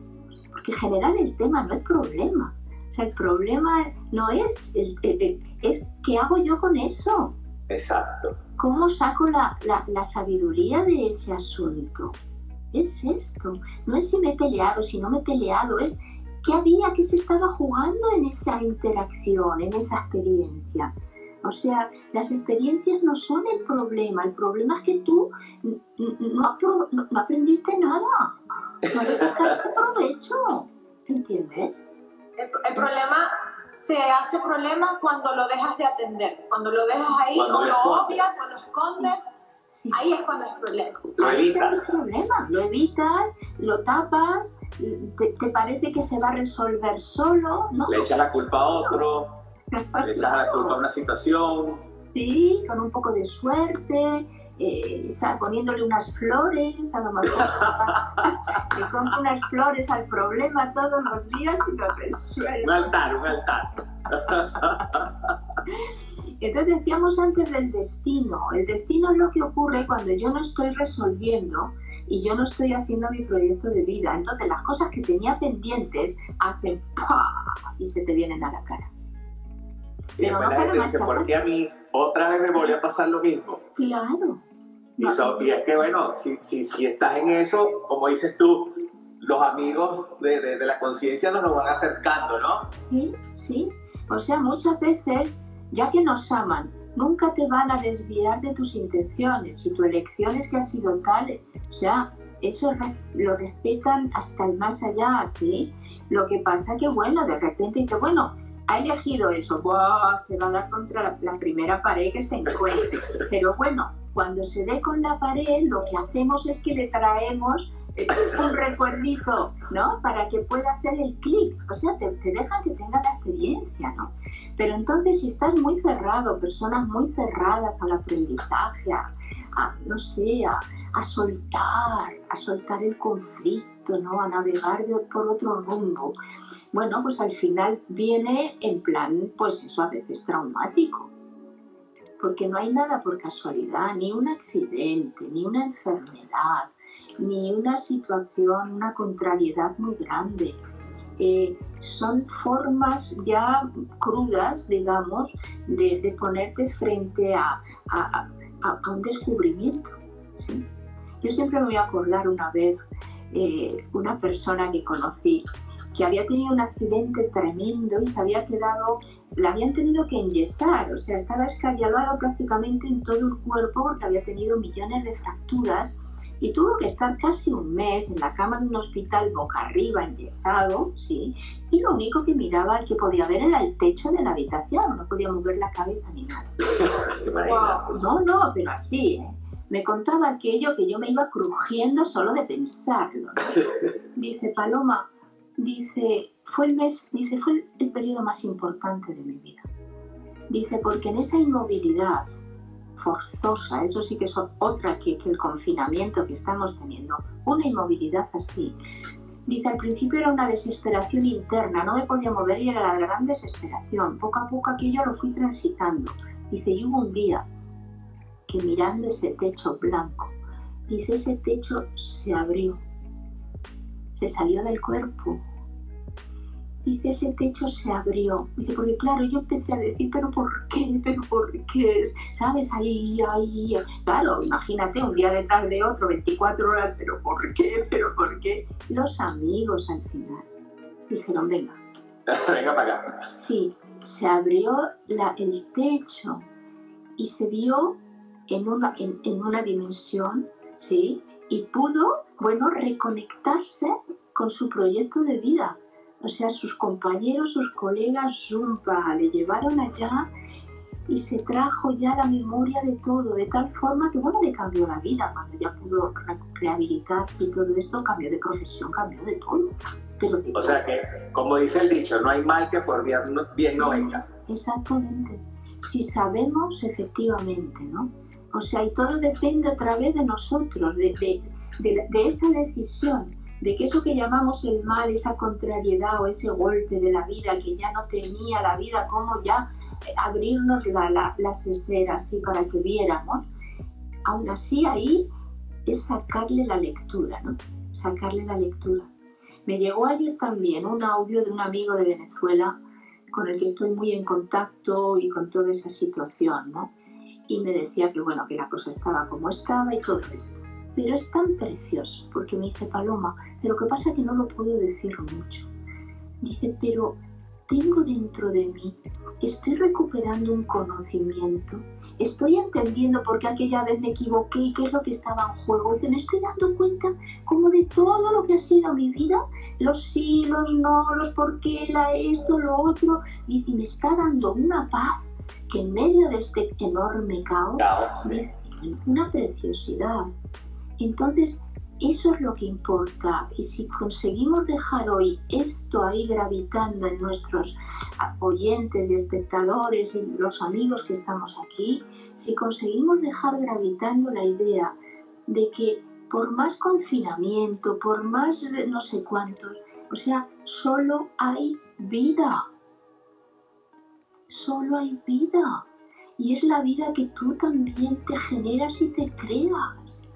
porque generar el tema no es problema. O sea, el problema no es, el, es qué hago yo con eso. Exacto. ¿Cómo saco la, sabiduría de ese asunto? Es esto. No es si me he peleado, si no me he peleado, es qué había, qué se estaba jugando en esa interacción, en esa experiencia. O sea, las experiencias no son el problema, el problema es que tú no, aprendiste nada, no le sacaste provecho, ¿entiendes? el problema se hace problema cuando lo dejas de atender, cuando lo dejas ahí o lo obvias o lo escondes. Ahí es cuando es problema. Lo evitas. Es problema. Lo evitas, lo tapas, te, parece que se va a resolver solo, ¿no? Le echas la culpa a otro, le echas la culpa a una situación. Sí, con un poco de suerte, eh, poniéndole unas flores, a lo mejor le pongo unas flores al problema todos los días y lo resuelve. Un altar, un altar. Entonces decíamos antes del destino. El destino es lo que ocurre cuando yo no estoy resolviendo y yo no estoy haciendo mi proyecto de vida. Entonces las cosas que tenía pendientes hacen y se te vienen a la cara. Pero no para más ¿por qué a mí otra vez me volvió a pasar lo mismo? Claro. Y, es que bueno, si, si, si, estás en eso, como dices tú, los amigos de, de, de la conciencia nos lo van acercando, ¿no? Sí, sí. O sea, muchas veces, ya que nos aman, nunca te van a desviar de tus intenciones. Si tu elección es que ha sido tal, o sea, eso lo respetan hasta el más allá, ¿sí? Lo que pasa que, bueno, de repente dice, bueno, ha elegido eso, se va a dar contra la, primera pared que se encuentre. Pero bueno, cuando se dé con la pared, lo que hacemos es que le traemos un recuerdito, ¿no? Para que pueda hacer el clic. O sea, te, te dejan que tenga la experiencia, ¿no? Pero entonces, si estás muy cerrado, personas muy cerradas al aprendizaje, no sé, a, soltar, a soltar el conflicto, A navegar por otro rumbo. Bueno, pues al final viene en plan, pues eso a veces traumático porque no hay nada por casualidad, ni un accidente, ni una enfermedad, ni una situación, una contrariedad muy grande. Eh, son formas ya crudas, digamos, de, ponerte frente a, un descubrimiento. Yo siempre me voy a acordar una vez eh, una persona que conocí que había tenido un accidente tremendo y se había quedado, la habían tenido que enyesar, o sea, estaba escayolado prácticamente en todo el cuerpo porque había tenido millones de fracturas y tuvo que estar casi un mes en la cama de un hospital boca arriba, enyesado, ¿sí? Y lo único que miraba y que podía ver era el techo de la habitación, no podía mover la cabeza ni nada. No, no, pero así, ¿eh? Me contaba aquello que yo me iba crujiendo solo de pensarlo. Dice, Paloma, dice, fue el mes, dice, fue el periodo más importante de mi vida. Dice, porque en esa inmovilidad forzosa, eso sí que es otra que, que el confinamiento que estamos teniendo, una inmovilidad así. Dice, al principio era una desesperación interna, no me podía mover y era la gran desesperación. Poco a poco aquello lo fui transitando. Dice, y hubo un día que mirando ese techo blanco, dice, ese techo se abrió, se salió del cuerpo dice, ese techo se abrió. Dice, porque claro, yo empecé a decir, pero ¿por qué? ¿Pero por qué? ¿Sabes? Ahí, ahí. Claro, imagínate un día detrás de otro, 24 horas, pero ¿por qué? ¿Pero por qué? Los amigos al final dijeron, venga. venga para acá. Sí, se abrió la, el techo y se vio en una, en, en una dimensión, ¿sí? Y pudo, bueno, reconectarse con su proyecto de vida o sea, sus compañeros, sus colegas, Zumba, le llevaron allá y se trajo ya la memoria de todo, de tal forma que, bueno, le cambió la vida cuando ya pudo rehabilitarse y todo esto, cambió de profesión, cambió de todo. Pero o sea que, como dice el dicho, no hay mal que por bien no, bien no venga. Exactamente. Si sabemos, efectivamente, ¿no? O sea, y todo depende otra vez de nosotros, de, de, esa decisión de que eso que llamamos el mal, esa contrariedad o ese golpe de la vida que ya no tenía la vida, como ya eh, abrirnos la, la, las esferas para que viéramos, aún así ahí es sacarle la lectura, ¿no? Sacarle la lectura. Me llegó ayer también un audio de un amigo de Venezuela con el que estoy muy en contacto y con toda esa situación, ¿no? Y me decía que bueno, que la cosa estaba como estaba y todo esto pero es tan precioso, porque me dice Paloma, lo que pasa es que no lo puedo decir mucho. Dice, pero tengo dentro de mí, estoy recuperando un conocimiento, estoy entendiendo por qué aquella vez me equivoqué y qué es lo que estaba en juego. Dice, me estoy dando cuenta como de todo lo que ha sido mi vida, los sí, los no, los por qué, la esto, lo otro. Dice, me está dando una paz que en medio de este enorme caos, caos una preciosidad. Entonces, eso es lo que importa. Y si conseguimos dejar hoy esto ahí gravitando en nuestros oyentes y espectadores y los amigos que estamos aquí, si conseguimos dejar gravitando la idea de que por más confinamiento, por más no sé cuántos, o sea, solo hay vida. Solo hay vida. Y es la vida que tú también te generas y te creas.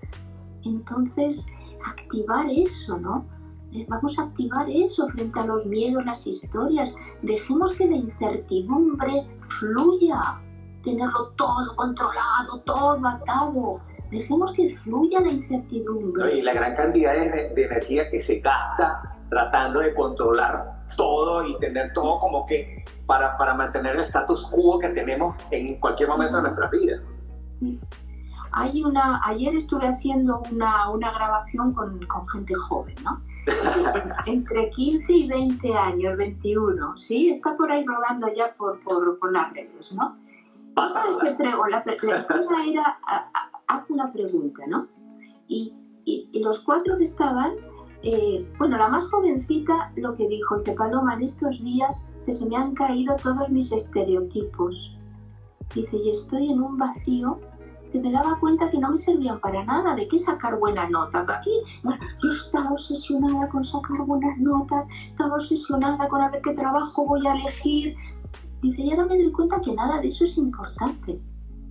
Entonces, activar eso, ¿no? Eh, vamos a activar eso frente a los miedos, las historias. Dejemos que la incertidumbre fluya. Tenerlo todo controlado, todo atado. Dejemos que fluya la incertidumbre. y la gran cantidad de, de energía que se gasta tratando de controlar todo y tener todo como que para, para mantener el status quo que tenemos en cualquier momento de nuestra vida. Sí. Hay una, ayer estuve haciendo una, una grabación con, con, gente joven, ¿no? Entre 15 y 20 años, 21, ¿sí? Está por ahí rodando ya por, por, por las redes, ¿no? Pasa, ¿Sabes qué prego? La, la era, hace una pregunta, ¿no? Y, y, y los cuatro que estaban eh, bueno, la más jovencita lo que dijo, dice Paloma, en estos días se, se me han caído todos mis estereotipos. Dice, y estoy en un vacío se me daba cuenta que no me servían para nada, de qué sacar buena nota. Aquí, yo estaba obsesionada con sacar buenas notas, estaba obsesionada con a ver qué trabajo voy a elegir. Dice, y ahora me doy cuenta que nada de eso es importante.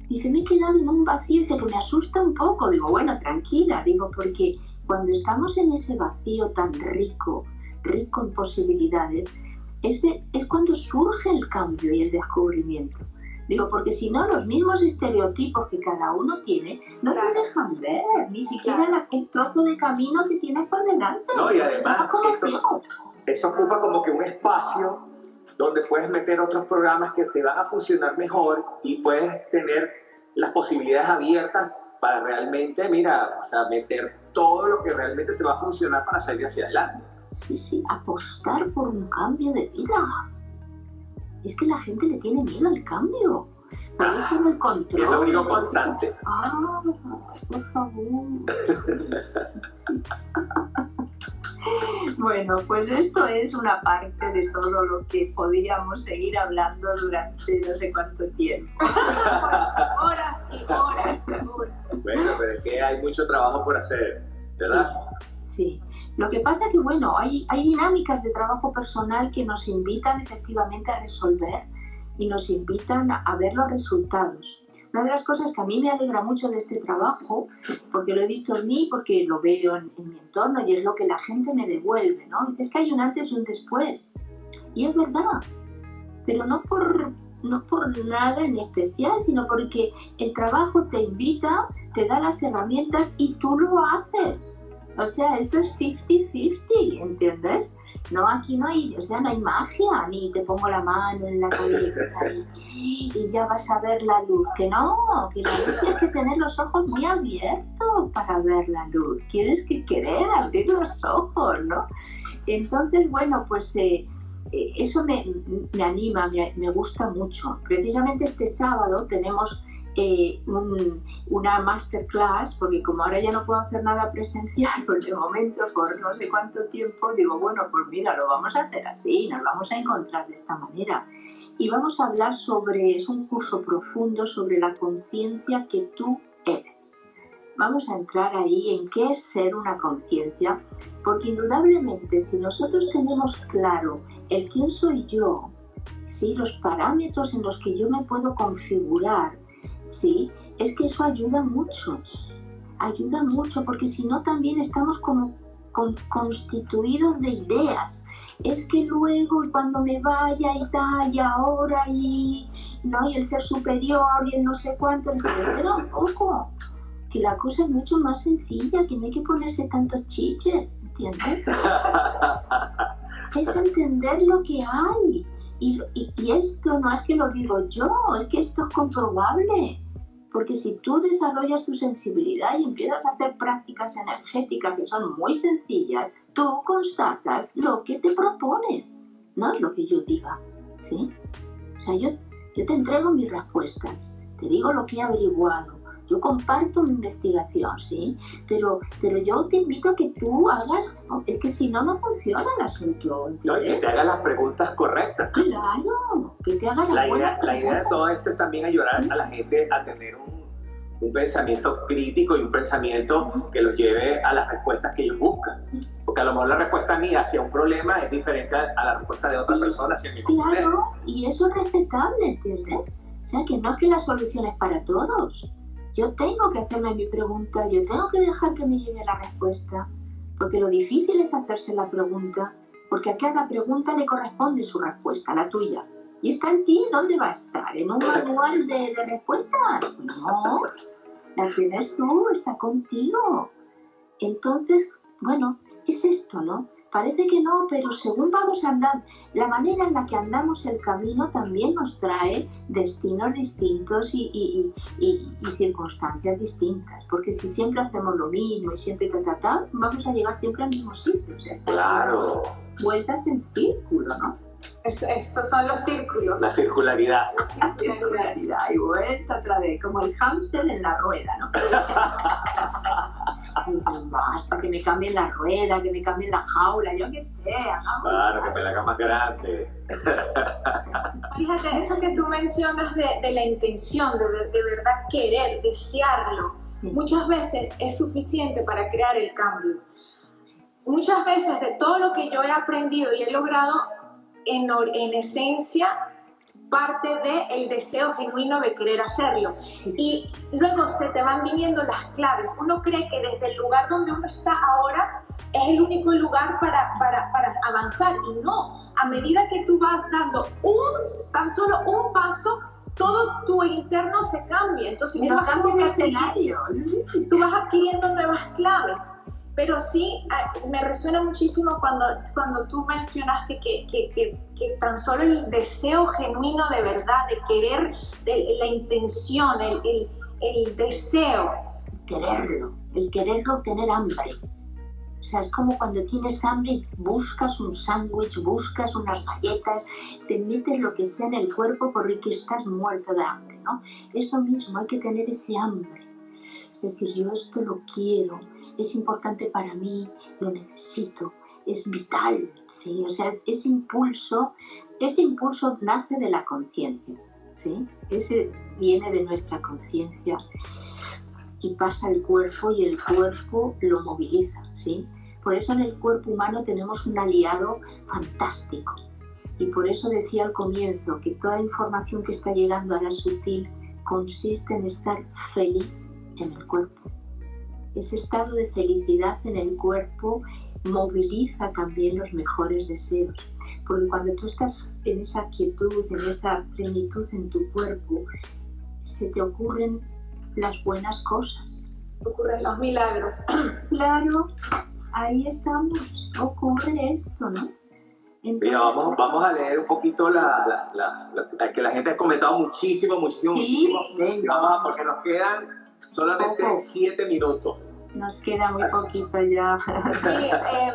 Dice, me he quedado en un vacío, dice que me asusta un poco. Digo, bueno, tranquila, digo, porque cuando estamos en ese vacío tan rico, rico en posibilidades, es, de, es cuando surge el cambio y el descubrimiento. Digo, porque si no, los mismos estereotipos que cada uno tiene no claro. te dejan ver ni siquiera claro. la, el trozo de camino que tienes por delante. No, y además eso, eso, ocupa como que un espacio donde puedes meter otros programas que te van a funcionar mejor y puedes tener las posibilidades abiertas para realmente, mira, o sea, meter todo lo que realmente te va a funcionar para salir hacia adelante. Sí, sí, apostar por un cambio de vida es que la gente le tiene miedo al cambio. Ah, el control. Es lo único constante. Ah, por favor. bueno, pues esto es una parte de todo lo que podríamos seguir hablando durante no sé cuánto tiempo. horas y horas. Bueno, pero es que hay mucho trabajo por hacer, ¿verdad? Sí. Lo que pasa es que, bueno, hay, hay dinámicas de trabajo personal que nos invitan efectivamente a resolver y nos invitan a, ver los resultados. Una de las cosas que a mí me alegra mucho de este trabajo, porque lo he visto en mí, porque lo veo en, mi entorno y es lo que la gente me devuelve, ¿no? Dices que hay un antes y un después. Y es verdad, pero no por, no por nada en especial, sino porque el trabajo te invita, te da las herramientas y tú lo haces. O sea, esto es 50-50, ¿entiendes? No, aquí no hay, o sea, no hay magia, ni te pongo la mano en la cabeza y, ya vas a ver la luz. Que no, que la luz tienes que tener los ojos muy abiertos para ver la luz. Tienes que querer abrir los ojos, ¿no? Entonces, bueno, pues eh, eso me, me anima, me, me, gusta mucho. Precisamente este sábado tenemos eh, un, una masterclass, porque como ahora ya no puedo hacer nada presencial por el momento, por no sé cuánto tiempo, digo, bueno, pues mira, lo vamos a hacer así, nos vamos a encontrar de esta manera. Y vamos a hablar sobre, es un curso profundo sobre la conciencia que tú eres vamos a entrar ahí en qué es ser una conciencia, porque indudablemente si nosotros tenemos claro el quién soy yo, ¿sí? los parámetros en los que yo me puedo configurar, ¿sí? es que eso ayuda mucho, ayuda mucho, porque si no también estamos como con, constituidos de ideas. Es que luego y cuando me vaya y tal, y ahora y, ¿no? y el ser superior y el no sé cuánto, pero un poco que la cosa es mucho más sencilla, que no hay que ponerse tantos chiches, ¿entiendes? es entender lo que hay. Y, esto no es que lo digo yo, es que esto es comprobable. Porque si tú desarrollas tu sensibilidad y empiezas a hacer prácticas energéticas que son muy sencillas, tú constatas lo que te propones, no es lo que yo diga, ¿sí? O sea, yo, yo te entrego mis respuestas, te digo lo que he averiguado, yo comparto mi investigación, ¿sí? Pero, pero yo te invito a que tú hagas, es que si no, no funciona el asunto. No, y que te hagas las preguntas correctas. Claro, que te hagas la las idea, la idea de todo esto es también ayudar a la gente a tener un, un pensamiento crítico y un pensamiento que los lleve a las respuestas que ellos buscan. Porque a lo mejor la respuesta mía hacia un problema es diferente a, a la respuesta de otra persona hacia mi problema. Claro, y eso es respetable, ¿entiendes? O sea, que no es que la solución es para todos. Yo tengo que hacerme mi pregunta, yo tengo que dejar que me llegue la respuesta, porque lo difícil es hacerse la pregunta, porque a cada pregunta le corresponde su respuesta, la tuya. Y está en ti, ¿dónde va a estar? ¿En un manual de, de respuestas? No, la tienes tú, está contigo. Entonces, bueno, es esto, ¿no? Parece que no, pero según vamos andando, la manera en la que andamos el camino también nos trae destinos distintos y, y- y- y- y circunstancias distintas. Porque si siempre hacemos lo mismo y siempre ta, ta, ta, vamos a llegar siempre al mismo sitio. O sea, Claro, Vueltas en círculo, ¿no? Es- estos son los círculos. la circularidad. La circularidad. Circularidad y vuelta otra vez, como el hámster en la rueda, ¿no? Basta, que me cambien la rueda, que me cambien la jaula, yo qué sé, hagamos Claro, que me la haga más grande. Fíjate, eso que tú mencionas de, de la intención, de, de- verdad querer, desearlo, Sí. muchas veces es suficiente para crear el cambio. Muchas veces de todo lo que yo he aprendido y he logrado, en, en esencia, parte del deseo genuino de querer hacerlo. Y luego se te van viniendo las claves. Uno cree que desde el lugar donde uno está ahora es el único lugar para, para, para avanzar. Y no, a medida que tú vas dando un, tan solo un paso, todo tu interno se cambia. Entonces tú vas, adquiriendo, tú vas adquiriendo nuevas claves. Pero sí, ah, me resuena muchísimo cuando, cuando tú mencionaste que, que, que, que tan solo el deseo genuino de verdad, de querer, de, la intención, el, el, el deseo, Quererlo, el quererlo, tener hambre. O sea, es como cuando tienes hambre y buscas un sándwich, buscas unas galletas, te metes lo que sea en el cuerpo porque estás muerto de hambre, ¿no? Es lo mismo, hay que tener ese hambre. Es decir, yo esto lo quiero, es importante para mí, lo necesito, es vital, ¿sí? O sea, ese impulso, ese impulso nace de la conciencia, ¿sí? Ese viene de nuestra conciencia y pasa al cuerpo y el cuerpo lo moviliza, ¿sí? Por eso en el cuerpo humano tenemos un aliado fantástico. Y por eso decía al comienzo que toda información que está llegando a la sutil consiste en estar feliz en el cuerpo. Ese estado de felicidad en el cuerpo moviliza también los mejores deseos. Porque cuando tú estás en esa quietud, en esa plenitud en tu cuerpo, se te ocurren las buenas cosas. ocurren los milagros. Claro, ahí estamos, ocurre esto, ¿no? Entonces, Mira, vamos, vamos a leer un poquito la, la, la- la- la que la gente ha comentado muchísimo, muchísimo, Sí, muchísimo. venga. Vamos a, porque nos quedan solamente Poco. siete minutos. nos queda muy poquito ya. Sí, eh,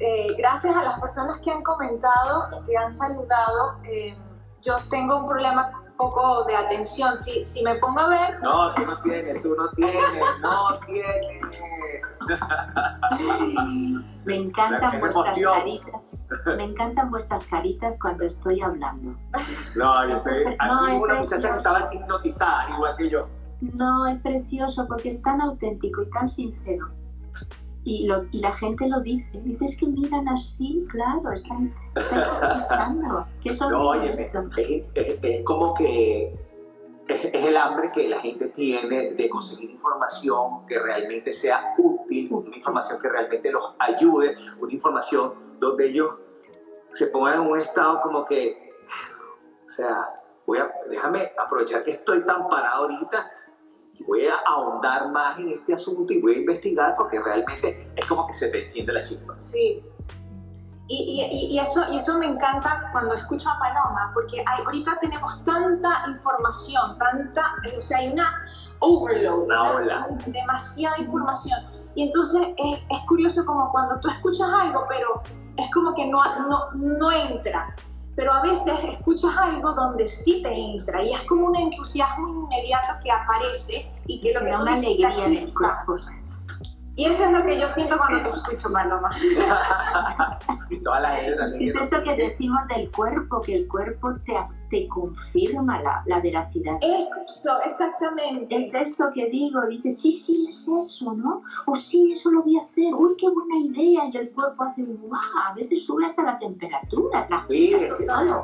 eh, gracias a las personas que han comentado y que han saludado. eh, yo tengo un problema un poco de atención. Si, si me pongo a ver, No, tú no tienes, tú no tienes, no tienes. Me encantan vuestras emoción. caritas. Me encantan vuestras caritas cuando estoy hablando. No, yo sé. Aquí No, una muchacha que estaba hipnotizada, igual que yo. No, es precioso porque es tan auténtico y tan sincero. Y, lo, y la gente lo dice. Dices que miran así, claro, están, están escuchando. No, es oye, es, es- es como que es, es el hambre que la gente tiene de conseguir información que realmente sea útil, una información que realmente los ayude, una información donde ellos se pongan en un estado como que, o sea, voy a, déjame aprovechar que estoy tan parado ahorita y voy a ahondar más en este asunto y voy a investigar porque realmente es como que se te enciende la chispa. Sí. Y, y- y eso, y eso me encanta cuando escucho a Paloma, porque hay, ahorita tenemos tanta información, tanta, o sea, hay una overload, Una demasiada información. Y entonces es, es curioso como cuando tú escuchas algo, pero es como que no, no, no entra. Pero a veces escuchas algo donde sí te entra y es como un entusiasmo inmediato que aparece y que lo que da una alegría en el cuerpo. Y eso es lo que yo siento cuando te escucho, Paloma. y toda la gente Es también. que es esto que decimos del cuerpo, que el cuerpo te, te confirma la, la veracidad. Eso, exactamente. Es esto que digo, dices, sí, sí, es eso, ¿no? O sí, eso lo voy a hacer, uy, qué buena idea, y el cuerpo hace, guau, a veces sube hasta la temperatura, Sí, tranquila, es que- todo.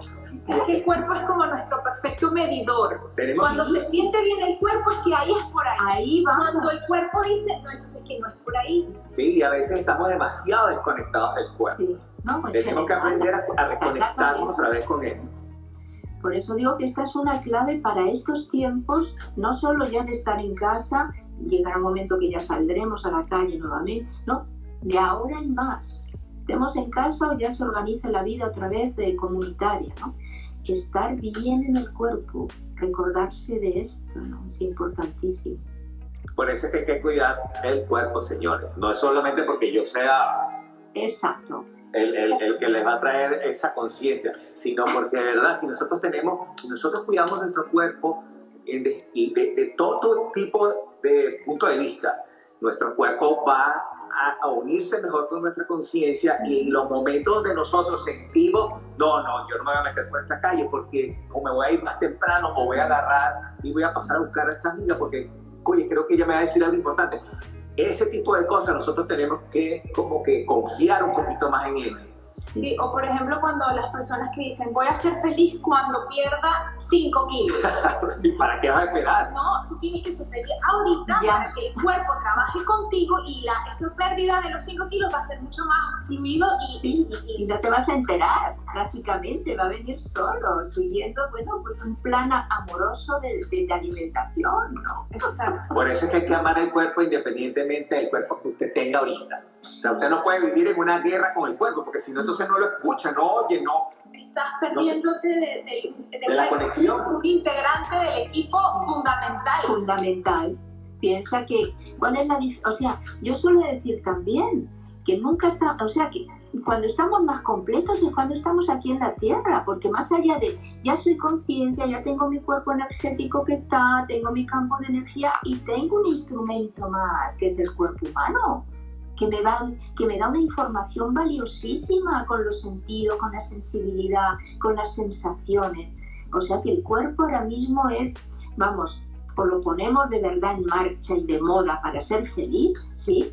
Es que el cuerpo es como nuestro perfecto medidor. Tenemos Cuando se siente bien el cuerpo es que ahí es por ahí. Ahí va. Cuando el cuerpo dice, no, entonces que no es por ahí. Sí, y a veces estamos demasiado desconectados del cuerpo. Sí, ¿no? En Tenemos que aprender a, a reconectarnos otra vez con eso. Por eso digo que esta es una clave para estos tiempos, no solo ya de estar en casa, llegará un momento que ya saldremos a la calle nuevamente, no, de ahora en más. Estemos en casa o ya se organiza la vida otra vez de comunitaria, ¿no? Estar bien en el cuerpo, recordarse de esto, ¿no? Es importantísimo. Por eso es que hay que cuidar el cuerpo, señores. No es solamente porque yo sea Exacto. El, el- el que les va a traer esa conciencia, sino porque de verdad, si nosotros tenemos, si nosotros cuidamos nuestro cuerpo de- y de, de todo tipo de punto de vista, nuestro cuerpo va a, a unirse mejor con nuestra conciencia y en los momentos donde nosotros sentimos, no, no, yo no me voy a meter por esta calle porque o me voy a ir más temprano o voy a agarrar y voy a pasar a buscar a esta amiga porque, oye, creo que ella me va a decir algo importante. Ese tipo de cosas nosotros tenemos que como que confiar un poquito más en eso. Sí, o por ejemplo cuando las personas que dicen voy a ser feliz cuando pierda 5 kilos. ¿Y para qué vas a esperar? No, tú tienes que ser feliz ahorita Ya. para que el cuerpo trabaje contigo y la, esa pérdida de los 5 kilos va a ser mucho más fluido y, Sí, y- y y- no te vas a enterar prácticamente, va a venir solo, siguiendo, bueno, pues un plan amoroso de, de- de alimentación, ¿no? Exacto. Por eso es que hay que amar el cuerpo independientemente del cuerpo que usted tenga ahorita. O sea, usted no puede vivir en una guerra con el cuerpo, porque si no, entonces no lo escucha, no oye, no. Estás perdiéndote de, de- de- De la conexión. Un integrante del equipo fundamental. Fundamental. Piensa que, ¿cuál es la O sea, yo suelo decir también que nunca está, o sea, que cuando estamos más completos es cuando estamos aquí en la Tierra, porque más allá de, ya soy conciencia, ya tengo mi cuerpo energético que está, tengo mi campo de energía y tengo un instrumento más, que es el cuerpo humano, que me, va, que me da una información valiosísima con los sentidos, con la sensibilidad, con las sensaciones. O sea que el cuerpo ahora mismo es, vamos, o lo ponemos de verdad en marcha y de moda para ser feliz, ¿sí?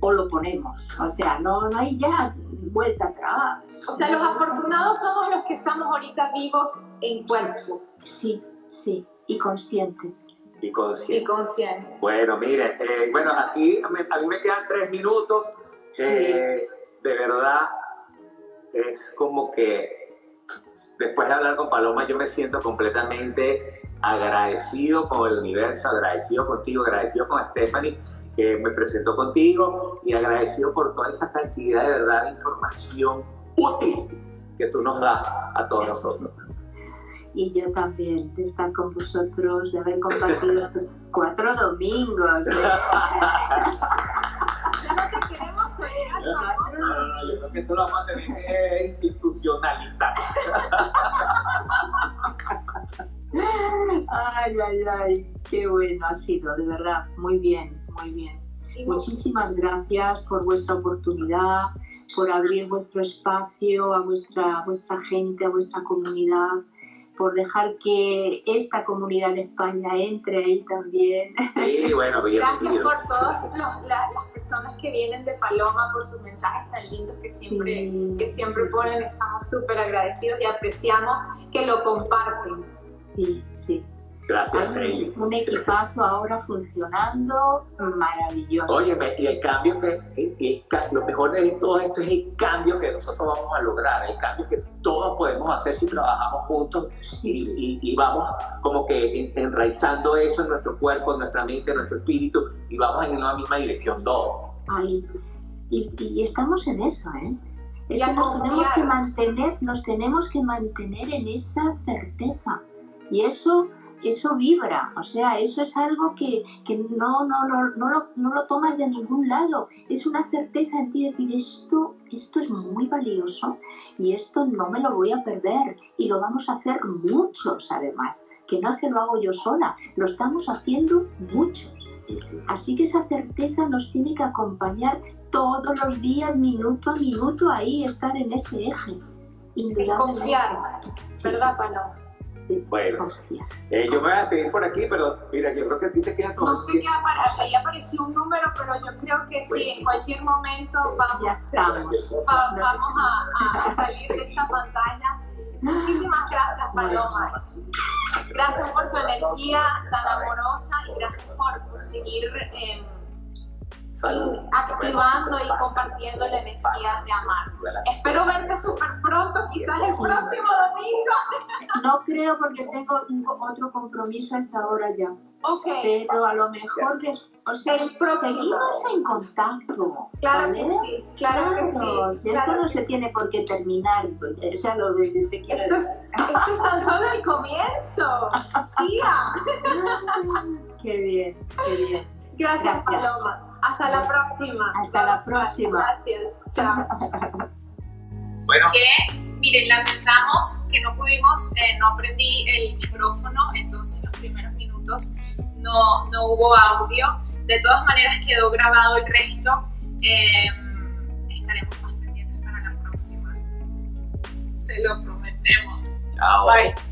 O lo ponemos. O sea, no, no hay ya vuelta atrás. O sea, los afortunados somos los que estamos ahorita vivos en cuerpo Sí, sí, y conscientes. Y y consciente. Bueno, mire, eh, bueno, aquí a mí me quedan tres minutos. Sí. Eh, de verdad, es como que después de hablar con Paloma, yo me siento completamente agradecido con el universo, agradecido contigo, agradecido con Stephanie, que me presentó contigo, y agradecido por toda esa cantidad de verdad de información útil que tú nos das a todos nosotros. Y yo también, de estar con vosotros, de haber compartido cuatro domingos. ¿eh? No No, no, no, yo creo que esto lo vamos a tener que institucionalizar. Ay, ay, ay, qué bueno ha sido, de verdad, muy bien, muy bien. Muchísimas gracias por vuestra oportunidad, por abrir vuestro espacio a vuestra, a vuestra gente, a vuestra comunidad, por dejar que esta comunidad de España entre ahí también. Sí, bueno, Gracias por todas la- las personas que vienen de Paloma, por sus mensajes tan lindos que siempre, Sí. que siempre ponen. Estamos súper agradecidos y apreciamos que lo comparten. Sí, sí. Gracias, Hay Reyes. un equipazo ahora funcionando maravilloso. Óyeme, y el cambio que, el- el ca- lo mejor de todo esto es el cambio que nosotros vamos a lograr, el cambio que todos podemos hacer si trabajamos juntos Sí, y, y- y vamos como que en- enraizando eso en nuestro cuerpo, en nuestra mente, en nuestro espíritu y vamos en la misma dirección todos. ahí. Y, y estamos en eso, ¿eh? Es que nos tenemos que mantener, nos tenemos que mantener en esa certeza Y eso, eso vibra, o sea, eso es algo que, que no, no, no, no, lo, no lo tomas de ningún lado. Es una certeza en ti decir, esto, esto es muy valioso y esto no me lo voy a perder. Y lo vamos a hacer muchos, además, que no es que lo hago yo sola, lo estamos haciendo muchos. Así que esa certeza nos tiene que acompañar todos los días, minuto a minuto, ahí, estar en ese eje. Confiar, ¿verdad, Paloma? Bueno, eh, yo me voy a pedir por aquí, pero mira, yo creo que a ti te queda todo. No sé qué aparece, ahí apareció un número, pero yo creo que sí, en cualquier momento vamos, vamos a, a, salir de esta pantalla. Muchísimas gracias, Paloma. Gracias por tu energía tan amorosa y gracias por, por seguir eh, activando y compartiendo la energía de amar. Espero verte súper pronto, quizás el próximo domingo. No creo porque tengo otro compromiso a esa hora ya. Okay. Pero a lo mejor después. O sea, seguimos en contacto. Claro que sí, claro, que sí. Esto no se tiene por qué terminar. O sea, lo de, te esto, es, esto es tan solo el comienzo. Tía. qué bien, qué bien. Gracias, Paloma. Hasta la próxima. Hasta la próxima. Gracias. Chao. bueno. Que, miren, lamentamos que no pudimos, eh, no aprendí el micrófono, entonces los primeros minutos no, no hubo audio. De todas maneras quedó grabado el resto. Eh, estaremos más pendientes para la próxima. Se lo prometemos. Chao. Bye.